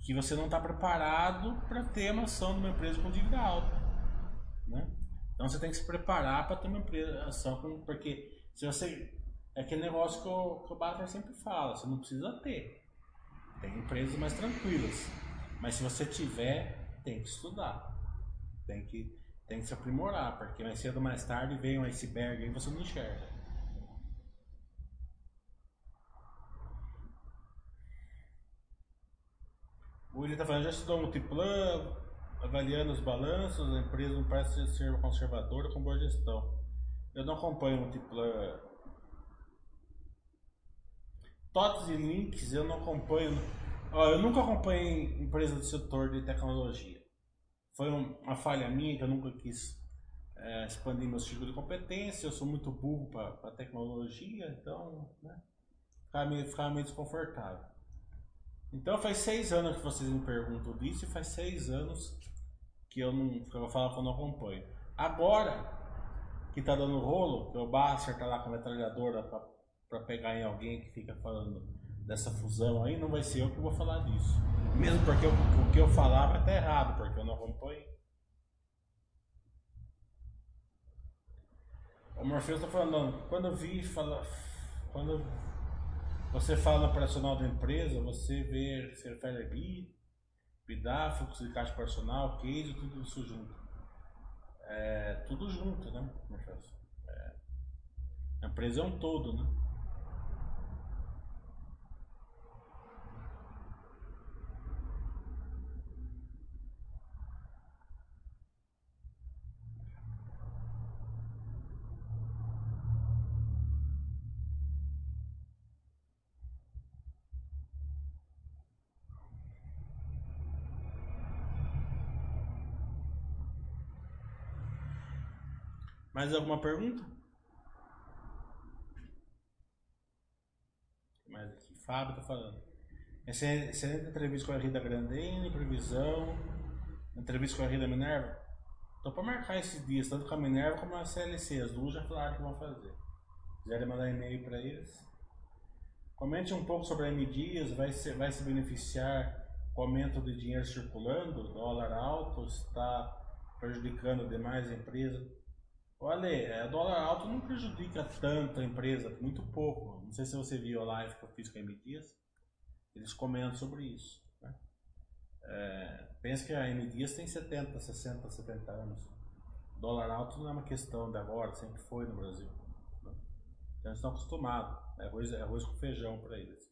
que você não está preparado para ter uma ação numa empresa com dívida alta. Né? Então você tem que se preparar para ter uma ação, porque se você. É aquele negócio que o, que o sempre fala, você não precisa ter. Tem empresas mais tranquilas. Mas se você tiver, tem que estudar. Tem que, tem que se aprimorar, porque mais cedo ou mais tarde vem um iceberg e você não enxerga. O William está falando, já estudou multiplan, avaliando os balanços, a empresa não parece ser conservadora com boa gestão. Eu não acompanho Multiplan. TOTS e links eu não acompanho. eu nunca acompanhei empresa do setor de tecnologia. Foi uma falha minha que eu nunca quis é, expandir meu ciclo de competência. Eu sou muito burro para tecnologia, então né, ficava, meio, ficava meio desconfortável. Então faz seis anos que vocês me perguntam disso e faz seis anos que eu não que eu que eu não acompanho. Agora que tá dando rolo, que o Basser tá lá com a metralhadora para pegar em alguém que fica falando dessa fusão aí, não vai ser eu que vou falar disso. Mesmo porque eu, o que eu falar vai estar errado, porque eu não acompanho. O Morpheus tá falando, quando eu vi, fala, quando você fala no operacional da empresa, você vê, se refere ali, PIDA, fluxo de caixa personal, case, tudo isso junto. É, tudo junto, né? É, a empresa é um todo, né? Mais alguma pergunta? Mais aqui, Fábio tá falando. Excelente entrevista com a Rita Grandene, previsão. Entrevista com a Rita Minerva. Tô para marcar esses dias, tanto com a Minerva como a CLC. As duas já falaram que vão fazer. Quiserem mandar e-mail para eles. Comente um pouco sobre a M Dias, vai se, vai se beneficiar com o aumento de dinheiro circulando, dólar alto, está prejudicando demais a empresa. Olha, é, dólar alto não prejudica tanto a empresa, muito pouco. Não sei se você viu a live que eu fiz com a M Dias, eles comentam sobre isso. Né? É, pensa que a M Dias tem 70, 60, 70 anos. Dólar alto não é uma questão de agora, sempre foi no Brasil. Então eles estão acostumados. É arroz, é arroz com feijão para eles.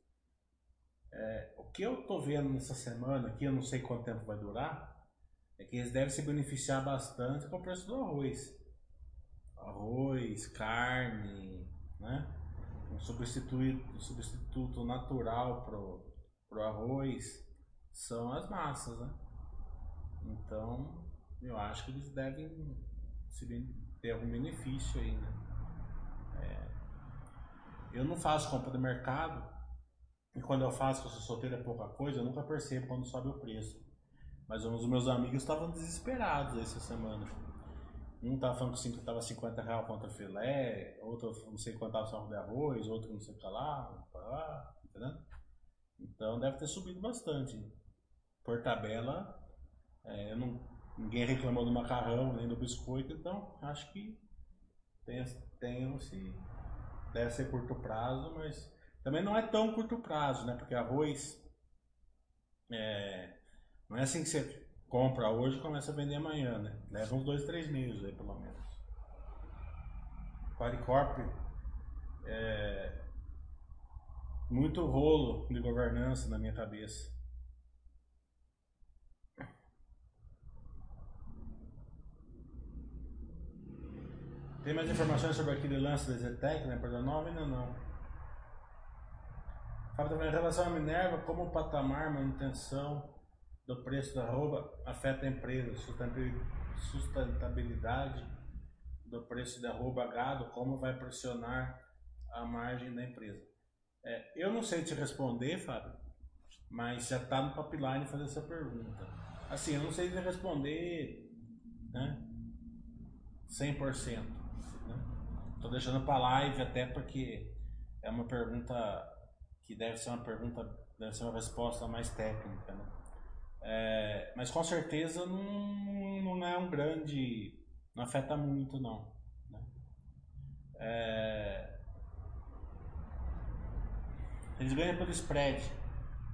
É, o que eu estou vendo nessa semana aqui, eu não sei quanto tempo vai durar, é que eles devem se beneficiar bastante com o preço do arroz. Arroz, carne, né? Um substituto, um substituto natural pro, pro arroz são as massas, né? Então, eu acho que eles devem se ter algum benefício aí, né? Eu não faço compra de mercado. E quando eu faço, eu sou solteiro, é pouca coisa, eu nunca percebo quando sobe o preço. Mas uns dos meus amigos estavam desesperados essa semana. Um estava falando que estava 50 reais contra filé, outro não sei quanto estava só de arroz, outro não sei o que lá, lá, entendeu? Então deve ter subido bastante. Por tabela, é, não, ninguém reclamou do macarrão nem do biscoito, então acho que tem, tem esse deve ser curto prazo, mas também não é tão curto prazo, né? Porque arroz é, não é assim que você compra hoje e começa a vender amanhã, né? Leva uns dois, três meses aí pelo menos. Qualicorp é muito rolo de governança na minha cabeça. Tem mais informações sobre aquele lance da Zetec, né? Por nova ainda não. Fábio, em relação à Minerva, como o patamar, manutenção do preço da roupa afeta a empresa, sustentabilidade do preço da roupa gado, como vai pressionar a margem da empresa? É, eu não sei te responder, Fábio, mas já está no pipeline fazer essa pergunta. Assim, eu não sei te responder né, 100%. Tô deixando para live até porque é uma pergunta que deve ser uma pergunta, deve ser uma resposta mais técnica, né? É, mas com certeza não, não é um grande, não afeta muito não. Né? É, eles ganham pelo spread.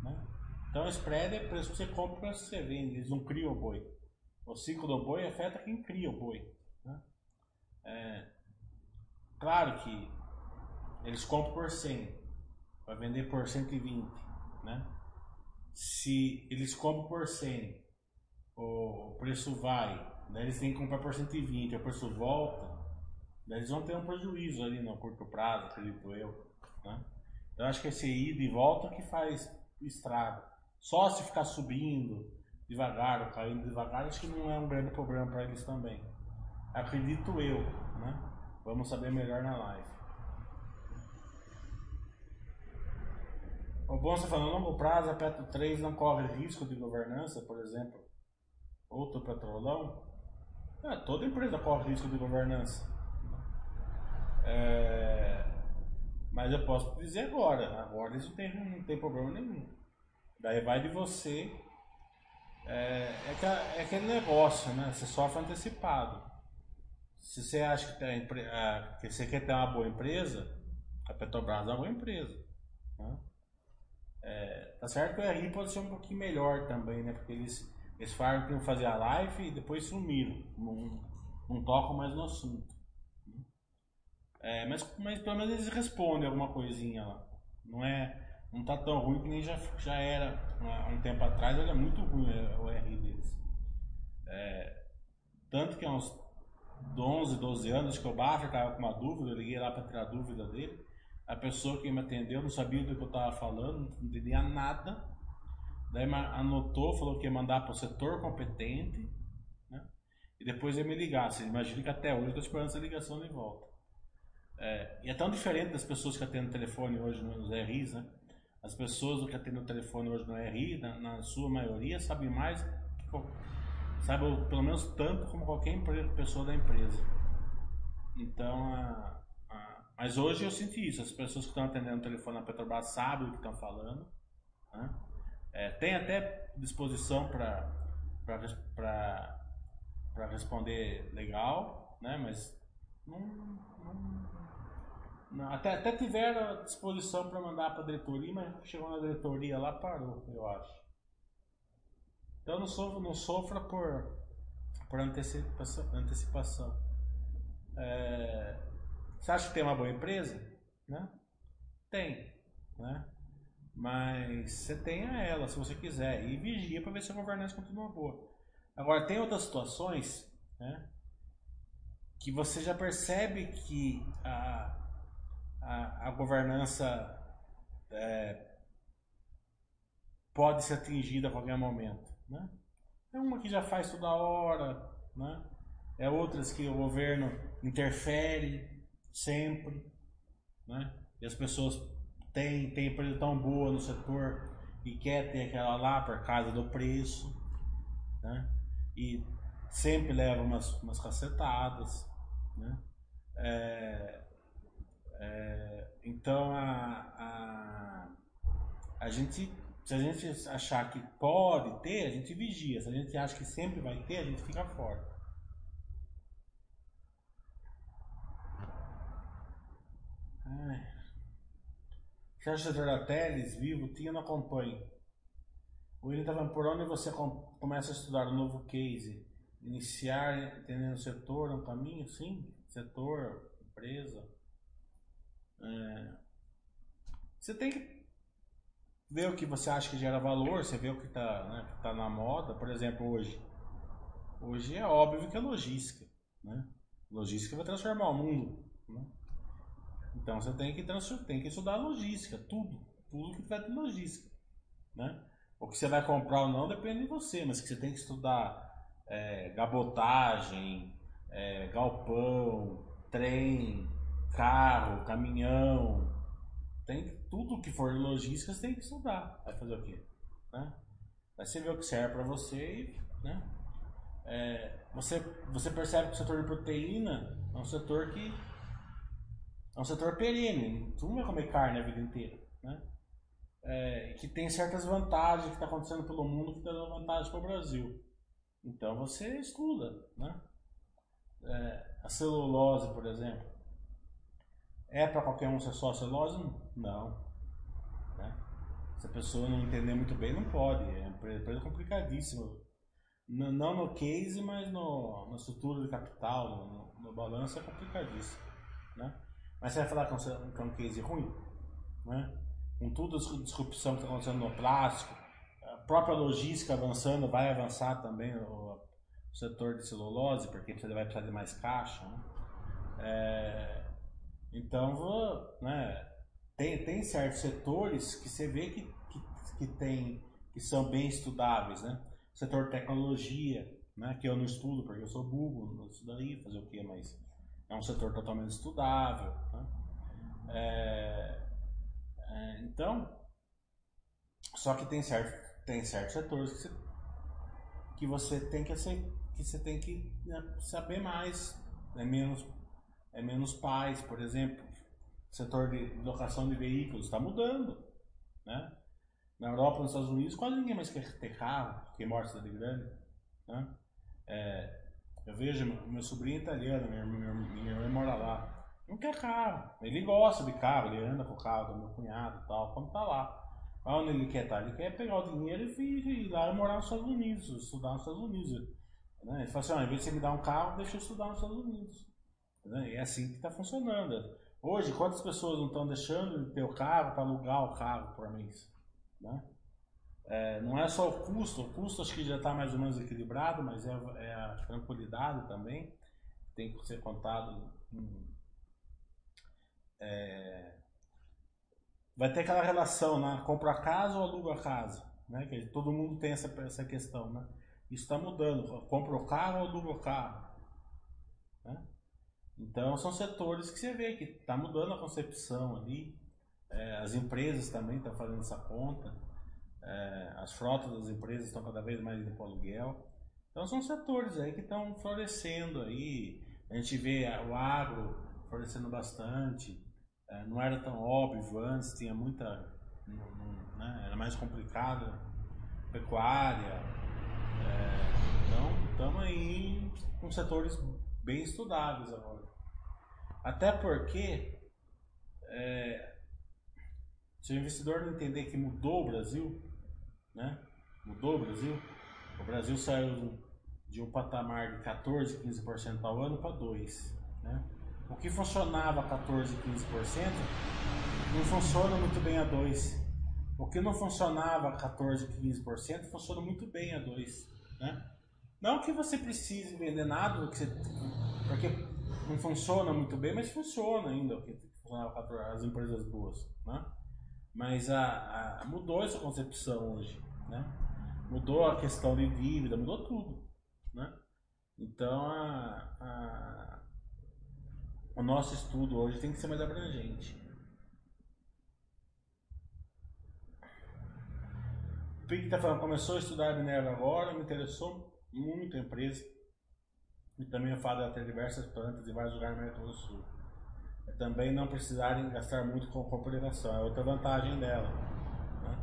Né? Então spread é preço que você compra para você vende, eles não criam o boi. O ciclo do boi afeta quem cria o boi. Né? É, Claro que eles compram por 100, vai vender por 120, né? Se eles compram por 100, o preço vai, daí eles têm que comprar por 120, o preço volta, daí eles vão ter um prejuízo ali no curto prazo, acredito eu, né? Eu acho que esse ida e volta que faz estrago. Só se ficar subindo devagar ou caindo devagar, acho que não é um grande problema para eles também. Acredito eu, né? Vamos saber melhor na live. O bom você falando, a longo prazo, a Petro 3 não corre risco de governança, por exemplo, outro petrolão. É, toda empresa corre risco de governança. É, mas eu posso dizer agora, agora isso tem, não tem problema nenhum. Daí vai de você. É, é, é aquele negócio, né? Você sofre antecipado. Se você acha que, tem, que você quer ter uma boa empresa, a Petrobras é uma boa empresa. Né? É, tá certo que o RI pode ser um pouquinho melhor também, né? Porque eles, eles falaram que iam fazer a live e depois sumiram. Não, não tocam mais no assunto. Né? É, mas, mas pelo menos eles respondem alguma coisinha lá. Não é. Não tá tão ruim que nem já, já era há um tempo atrás, era muito ruim o RI deles. É, tanto que há uns 11, 12 anos que o Baffer estava com uma dúvida, eu liguei lá para tirar a dúvida dele. A pessoa que me atendeu não sabia do que eu estava falando, não entendia nada. Daí anotou, falou que ia mandar para o setor competente. Né? e depois ele me ligasse. Imagina que até hoje eu estou esperando essa ligação de volta. É, e é tão diferente das pessoas que atendem o telefone hoje nos RIs, né? As pessoas que atendem o telefone hoje no RI, na, na sua maioria, sabem mais, sabem pelo menos tanto como qualquer pessoa da empresa. Então, a, mas hoje eu senti isso. As pessoas que estão atendendo o telefone na Petrobras sabem o que estão falando. Né? É, tem até disposição para responder legal, né? mas não, não não, até, até tiveram disposição para mandar para a diretoria, mas chegou na diretoria lá, parou, eu acho. Então não sofra, não sofra por, por antecipação. antecipação. É, você acha que tem uma boa empresa? Né? Tem. Né? Mas você tenha ela, se você quiser, e vigia para ver se a governança continua boa. Agora, tem outras situações né, que você já percebe que a, a, a governança é, pode ser atingida a qualquer momento. Né? É uma que já faz toda hora, né? é outras que o governo interfere sempre, né? e as pessoas têm, têm empresa tão boa no setor e quer ter aquela lá por causa do preço, né? e sempre leva umas, umas cacetadas. Né? É, é, então a, a, a gente, se a gente achar que pode ter, a gente vigia. Se a gente acha que sempre vai ter, a gente fica fora. Se o setor da Teles vivo tinha, não acompanho. O William estava por onde você começa a estudar o um novo case? Iniciar entendendo o setor, um caminho? Sim, setor, empresa. É, você tem que ver o que você acha que gera valor, você vê o que está né, tá na moda. Por exemplo, hoje. Hoje é óbvio que é logística. Né? Logística vai transformar o mundo. Né? Então você tem que, tem que estudar logística, tudo. Tudo que vai ter logística. Né? O que você vai comprar ou não depende de você, mas que você tem que estudar é, gabotagem, é, galpão, trem, carro, caminhão, tem tudo que for logística você tem que estudar. Vai fazer o quê? Né? Vai você ver o que serve para você e, né? É, você, você percebe que o setor de proteína é um setor que é um setor perene. Tu não vai comer carne a vida inteira, né? É, que tem certas vantagens que está acontecendo pelo mundo que está dando vantagem para o Brasil. Então você estuda, né? É, a celulose, por exemplo. É para qualquer um ser sócio celulose? Não. Né? Se a pessoa não entender muito bem, não pode. É uma empresa complicadíssima. Não no case, mas no, na estrutura de capital, no, no balanço é complicadíssimo. Né? Mas você vai falar que é um, que é um case ruim? Né? Com toda a disrupção que está acontecendo no plástico, a própria logística avançando, vai avançar também o, o setor de celulose, porque você vai precisar de mais caixa. Né? É, então, vou, né, tem, tem certos setores que você vê que, que, que, tem, que são bem estudáveis, né? Setor tecnologia, né, que eu não estudo porque eu sou burro, não estudaria, fazer o quê, mas é um setor totalmente estudável. Né? É, é, então, só que tem, certo, tem certos setores que você, que você tem que, que, você tem que né, saber mais, é menos é menos pais, por exemplo. O setor de locação de veículos está mudando, né? Na Europa, nos Estados Unidos, quase ninguém mais quer ter carro, quem mora em cidade grande, né? É, eu vejo meu sobrinho italiano, minha, minha, minha irmã mora lá, não quer carro, ele gosta de carro, ele anda com o carro do meu cunhado e tal, quando tá lá. Mas onde ele quer estar? Tá? Ele quer pegar o dinheiro e ir lá morar nos Estados Unidos, estudar nos Estados Unidos. Né? Ele fala assim, ah, em vez de você me dar um carro, deixa eu estudar nos Estados Unidos. Né? E é assim que está funcionando. Hoje, quantas pessoas não estão deixando de ter o carro para alugar o carro por mês? Né? É, não é só o custo, o custo acho que já está mais ou menos equilibrado, mas é, é, a tranquilidade também, tem que ser contado. É, vai ter aquela relação, né? compra a casa ou aluga a casa, né? que todo mundo tem essa, essa questão, né? Isso está mudando. Compra o carro ou aluga o carro? Né? Então são setores que você vê que está mudando a concepção ali. É, as empresas também estão fazendo essa conta. É, as frotas das empresas estão cada vez mais indo para o aluguel. Então são setores aí que estão florescendo aí. A gente vê o agro florescendo bastante. É, não era tão óbvio antes, tinha muita. Né, era mais complicado. Pecuária. É, então estamos aí com setores bem estudados agora. Até porque é, se o investidor não entender que mudou o Brasil, né? Mudou o Brasil. O Brasil saiu de um patamar de 14, 15% ao ano para 2%. Né? O que funcionava a 14, 15% não funciona muito bem a 2%. O que não funcionava a 14, 15% funciona muito bem a 2%. Né? Não que você precise vender nada, porque, não funciona muito bem, mas funciona ainda o que funcionava as empresas boas. Né? Mas a, a, mudou essa concepção hoje. Né? Mudou a questão de dívida, mudou tudo. Né? Então, a, a, o nosso estudo hoje tem que ser mais abrangente. O Pique está falando, começou a estudar Minerva agora, me interessou muito a empresa. E também o fato de ela ter diversas plantas em vários lugares da América do Sul. É também não precisarem gastar muito com, com é outra vantagem dela. Né?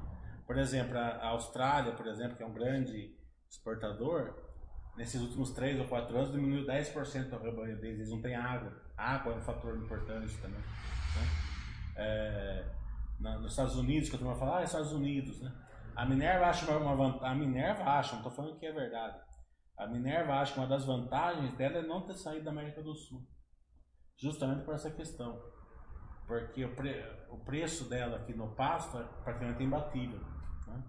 Por exemplo, a Austrália, por exemplo, que é um grande exportador, nesses últimos 3 ou 4 anos diminuiu 10% o rebanho deles, eles não têm água. Água é um fator importante também. Né? É, na, nos Estados Unidos, que eu estou falando, ah, Estados Unidos, né? A Minerva acha uma, vantagem, a Minerva acha, não estou falando que é verdade. A Minerva acha que uma das vantagens dela é não ter saído da América do Sul. Justamente por essa questão. Porque o, pre, o preço dela aqui no pasto é praticamente imbatível. Né?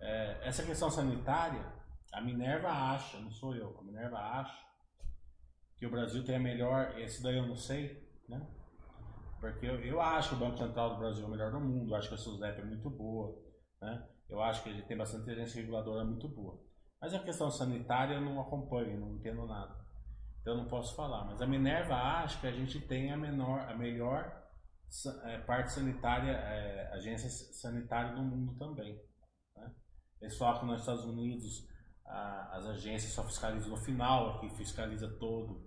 É, essa questão sanitária, a Minerva acha, não sou eu, a Minerva acha que o Brasil tem a melhor, esse daí eu não sei, né? Porque eu, eu acho que o Banco Central do Brasil é o melhor do mundo, acho que a SUSDEP é muito boa, né? Eu acho que ele tem bastante agência reguladora muito boa. Mas a questão sanitária eu não acompanho, não entendo nada. Então eu não posso falar. Mas a Minerva acha que a gente tem a, menor, a melhor é, parte sanitária, é, agência sanitária do mundo também. Né? Eles falam que nos Estados Unidos a, as agências só fiscalizam no final, aqui fiscaliza todo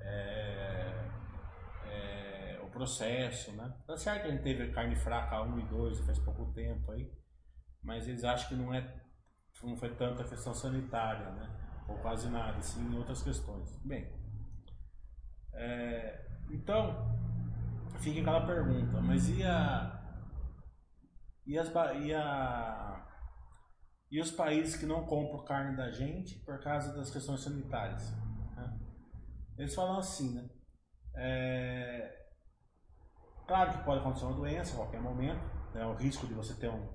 é, é, o processo. Né? Tá certo que a gente teve carne fraca 1 e 2 faz pouco tempo aí, mas eles acham que não é não foi tanto a questão sanitária, né? Ou quase nada, sim em outras questões. Bem, é, então, fica aquela pergunta, mas e a. E, as, e, a, e os países que não compram carne da gente por causa das questões sanitárias? Né? Eles falam assim, né? É, claro que pode acontecer uma doença a qualquer momento, né? o risco de você ter um,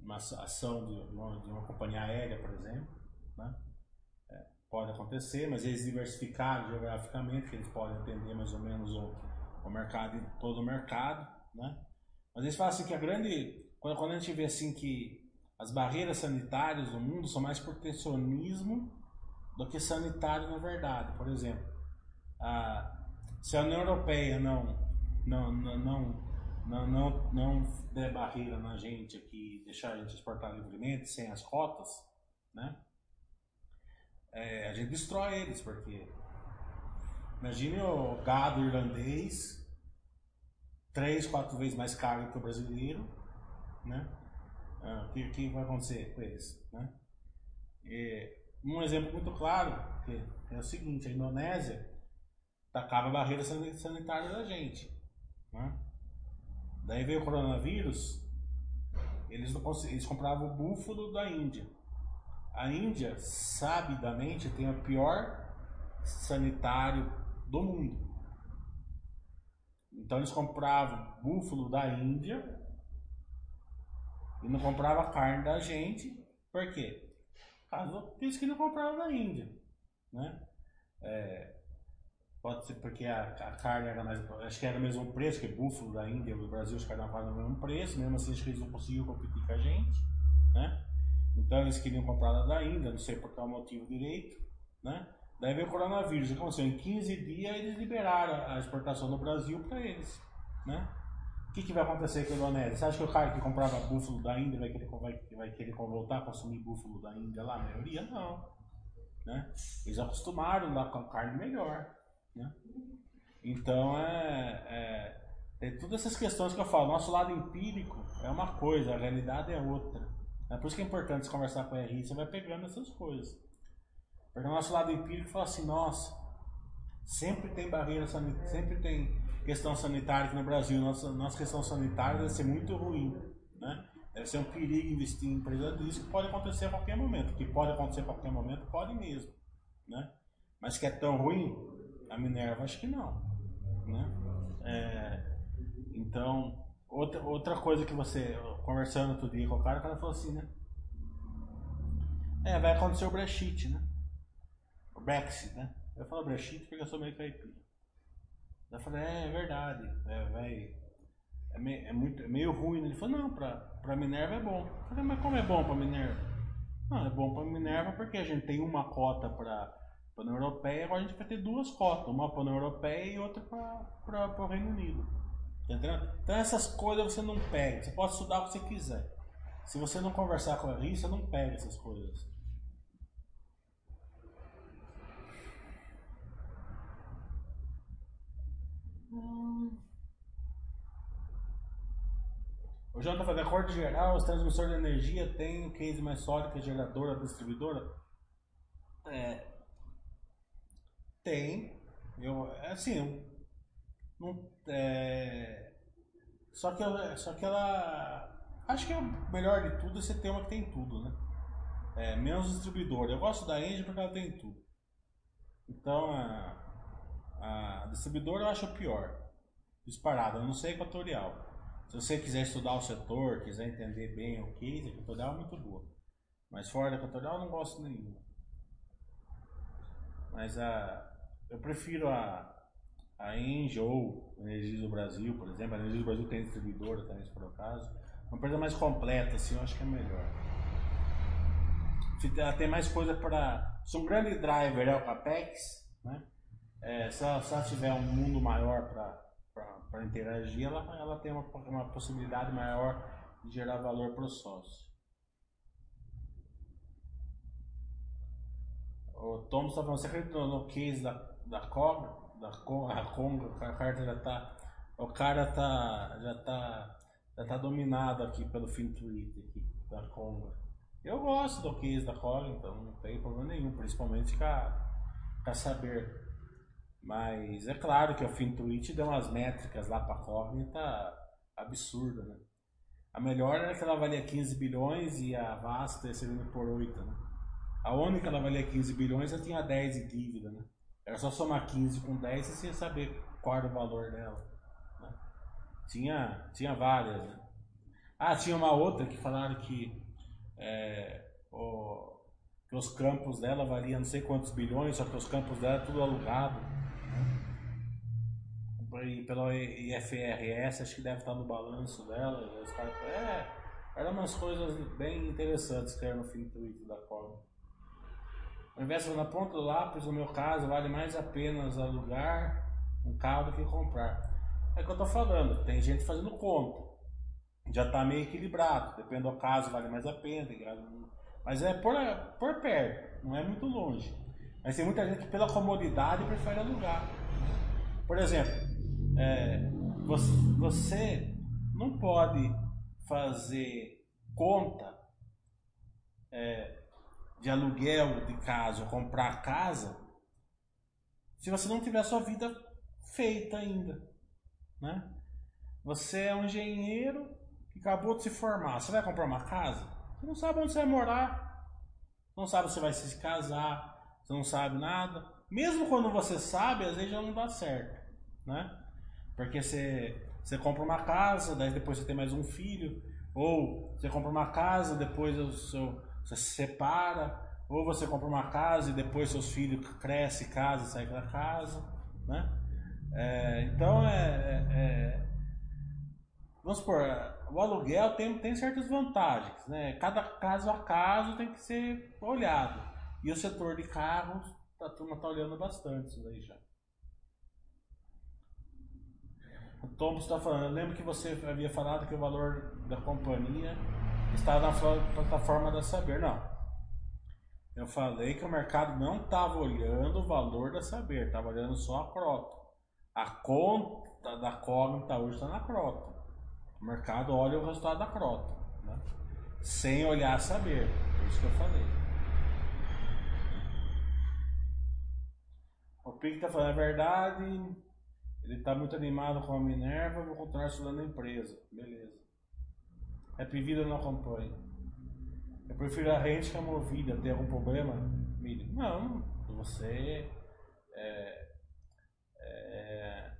uma ação de uma, de uma companhia aérea, por exemplo, né? Pode acontecer, mas eles diversificaram geograficamente, eles podem atender mais ou menos o, o mercado, todo o mercado, né? Mas eles falam assim que a grande, quando, quando a gente vê assim que as barreiras sanitárias do mundo são mais protecionismo do que sanitário na verdade. Por exemplo, a, se a União Europeia não, não, não, não não, não, não der barreira na gente aqui, deixar a gente exportar livremente, sem as cotas, né? É, a gente destrói eles, porque imagine o gado irlandês três, quatro vezes mais caro que o brasileiro, né? Ah, o que, que vai acontecer com eles, né? E, um exemplo muito claro é o seguinte, a Indonésia tacava a barreira sanitária da gente, né? Daí veio o coronavírus, eles, eles compravam o búfalo da Índia. A Índia, sabidamente, tem o pior sanitário do mundo. Então eles compravam búfalo da Índia e não compravam carne da gente. Por quê? Caso eles que não compravam da Índia. Né? É, Pode ser porque a, a carne era mais. Acho que era o mesmo preço, que búfalo da Índia, do Brasil, os carnavais eram o mesmo preço, mesmo assim acho que eles não conseguiam competir com a gente. Né? Então eles queriam comprar lá da Índia, não sei por qual motivo direito, né? Daí veio o coronavírus. Aconteceu, em 15 dias eles liberaram a exportação no Brasil para eles, né? O que, que vai acontecer com o Indonésio? Você acha que o cara que comprava búfalo da Índia vai querer, vai, vai querer voltar a consumir búfalo da Índia lá? A maioria não. Né? Eles acostumaram lá com carne melhor. Né? Então é, é, tem todas essas questões que eu falo. Nosso lado empírico é uma coisa, a realidade é outra. É por isso que é importante você conversar com a RI, você vai pegando essas coisas. Porque o nosso lado empírico fala assim, nossa, sempre tem barreira sanitária, sempre tem questão sanitária aqui no Brasil. Nossa, nossa questão sanitária deve ser muito ruim, né? Deve ser um perigo investir em empresa disso que pode acontecer a qualquer momento. Que pode acontecer a qualquer momento, pode mesmo, né? Mas que é tão ruim, a Minerva acho que não, né? É, então, outra, outra coisa que você, conversando outro dia com o cara, o cara falou assim, né? É, vai acontecer o Brexit, né? O Brexit, né? Eu falo Brexit porque eu sou meio caipira. Eu falei, é, é verdade, é, véio, é, meio, é, muito, é meio ruim. Ele falou, não, pra, pra Minerva é bom. Eu falei, mas como é bom pra Minerva? Não, é bom pra Minerva porque a gente tem uma cota pra, pra União Europeia, agora a gente vai ter duas cotas, uma pra União Europeia e outra pra, pra, pra Reino Unido. Entendeu? Então essas coisas você não pega, você pode estudar o que você quiser. Se você não conversar com a você não pega essas coisas. O João está falando, acordo geral, os transmissores de energia têm o case mais sólido que a geradora, a distribuidora? É. Tem. Eu, assim, não, é, só, que ela, só que ela. Acho que é o melhor de tudo é você ter uma que tem tudo, né? É, menos distribuidor. Eu gosto da Engie porque ela tem tudo. Então, a, a distribuidora eu acho pior. Disparado, eu não sei equatorial. Se você quiser estudar o setor, quiser entender bem o case, equatorial é muito boa. Mas fora da equatorial eu não gosto nenhuma. Mas a, eu prefiro a, a Engie ou a Energia do Brasil, por exemplo. A Energia do Brasil tem distribuidora também, se por acaso. Uma empresa mais completa, assim, eu acho que é melhor. Ela tem mais coisa para. Se um grande driver é o CAPEX, né? é, se, ela, se ela tiver um mundo maior para interagir, ela, ela tem uma, uma possibilidade maior de gerar valor para o sócio. O Tom está falando, você acredita no case da, da Conga? Da Conga, a carta já está. O cara tá, já está já tá dominado aqui pelo FinTwit aqui, da Conga. Eu gosto do case da Conga, então não tem problema nenhum, principalmente com saber mas é claro que o FinTwitch deu umas métricas lá para a Cognita tá absurda, né? A melhor era que ela valia 15 bilhões e a Vasta recebendo por 8, né? A única que ela valia 15 bilhões, ela tinha 10 de dívida, né? Era só somar 15 com 10 e você saber qual era o valor dela. Né? Tinha, tinha várias, né? Ah, tinha uma outra que falaram que, é, o, que os campos dela valiam não sei quantos bilhões, só que os campos dela é tudo alugado pelo IFRS, acho que deve estar no balanço dela. Caras, é, eram umas coisas bem interessantes que era no fim do Twitter da Cobra. Ao invés de na ponta do lápis, no meu caso, vale mais a pena alugar um carro do que comprar. É o que eu tô falando, tem gente fazendo conta. Já está meio equilibrado, depende do caso, vale mais a pena. Mas é por, por perto, não é muito longe. Mas tem muita gente que pela comodidade prefere alugar. Por exemplo, é, você, você, não pode fazer conta é, de aluguel de casa ou comprar casa se você não tiver sua vida feita ainda. Né? Você é um engenheiro que acabou de se formar. Você vai comprar uma casa? Você não sabe onde você vai morar. Não sabe se vai se casar. Você não sabe nada. Mesmo quando você sabe, às vezes já não dá certo né? Porque você, você compra uma casa, daí depois você tem mais um filho, ou você compra uma casa, depois o seu, você se separa, ou você compra uma casa e depois seus filhos crescem, casam, saem da casa, né? É, então é, é, é, vamos supor, o aluguel tem, tem certas vantagens, né? Cada caso a caso tem que ser olhado. E o setor de carros, a turma está olhando bastante isso daí já. O Tom está falando, eu lembro que você havia falado que o valor da companhia está na plataforma da Saber. Não. Eu falei que o mercado não estava olhando o valor da Saber, estava olhando só a crota. A conta da Cognita hoje está na crota. O mercado olha o resultado da crota, né? sem olhar a Saber. É isso que eu falei. O Pique está falando, é verdade, ele está muito animado com a Minerva, vou continuar estudando a empresa. Beleza. Happy Vida não acompanha. Eu prefiro a rente que a movida. Tem algum problema, Mili? Não. Você. É, é,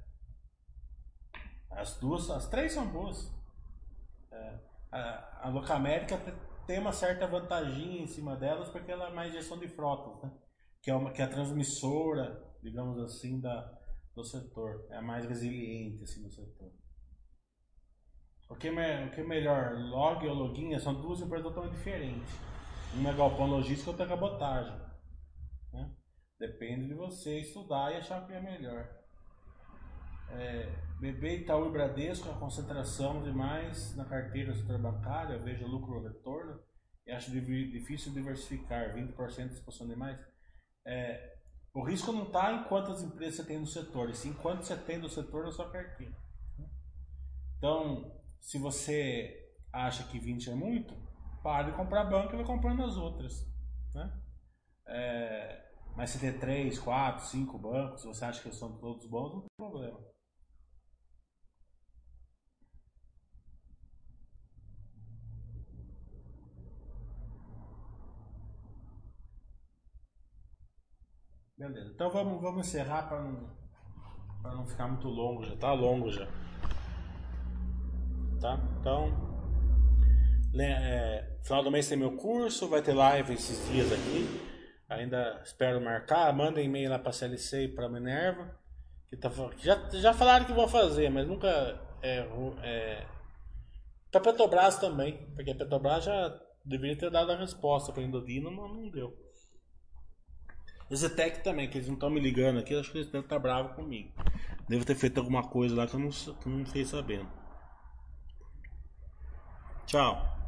as duas, as três são boas. É, a, a Locamérica tem uma certa vantagem em cima delas porque ela é mais gestão de frotas, né? Que é, uma, que é a transmissora, digamos assim, da, do setor. É a mais resiliente assim, no setor. O que, é, o que é melhor, log ou login são duas empresas totalmente diferentes. Uma é galpão logístico outra é cabotagem. Né? Depende de você estudar e achar o que é melhor. É, BB, Itaú e Bradesco, a concentração demais na carteira bancário, eu vejo lucro retorno e acho difícil diversificar, 20% de exposição demais. É, o risco não está em quantas empresas você tem no setor, e sim quanto você tem do setor na sua carteira. Então, se você acha que 20 é muito, pare de comprar banco e vai comprando as outras. Né? É, mas se tem 3, 4, 5 bancos, você acha que são todos bons, não tem problema. Beleza. Então vamos, vamos encerrar para não, não ficar muito longo já. Tá longo já. Tá? Então. É, final do mês tem meu curso, vai ter live esses dias aqui. Ainda espero marcar. Manda e-mail lá para CLC e para Minerva. Que tá, já, já falaram que vão fazer, mas nunca. É, é, para Petrobras também, porque a Petrobras já deveria ter dado a resposta para Indovina, mas não deu. O Zetec também, que eles não estão me ligando aqui, acho que eles devem estar bravos comigo. Devo ter feito alguma coisa lá que eu não, que eu não fiquei sabendo. Tchau.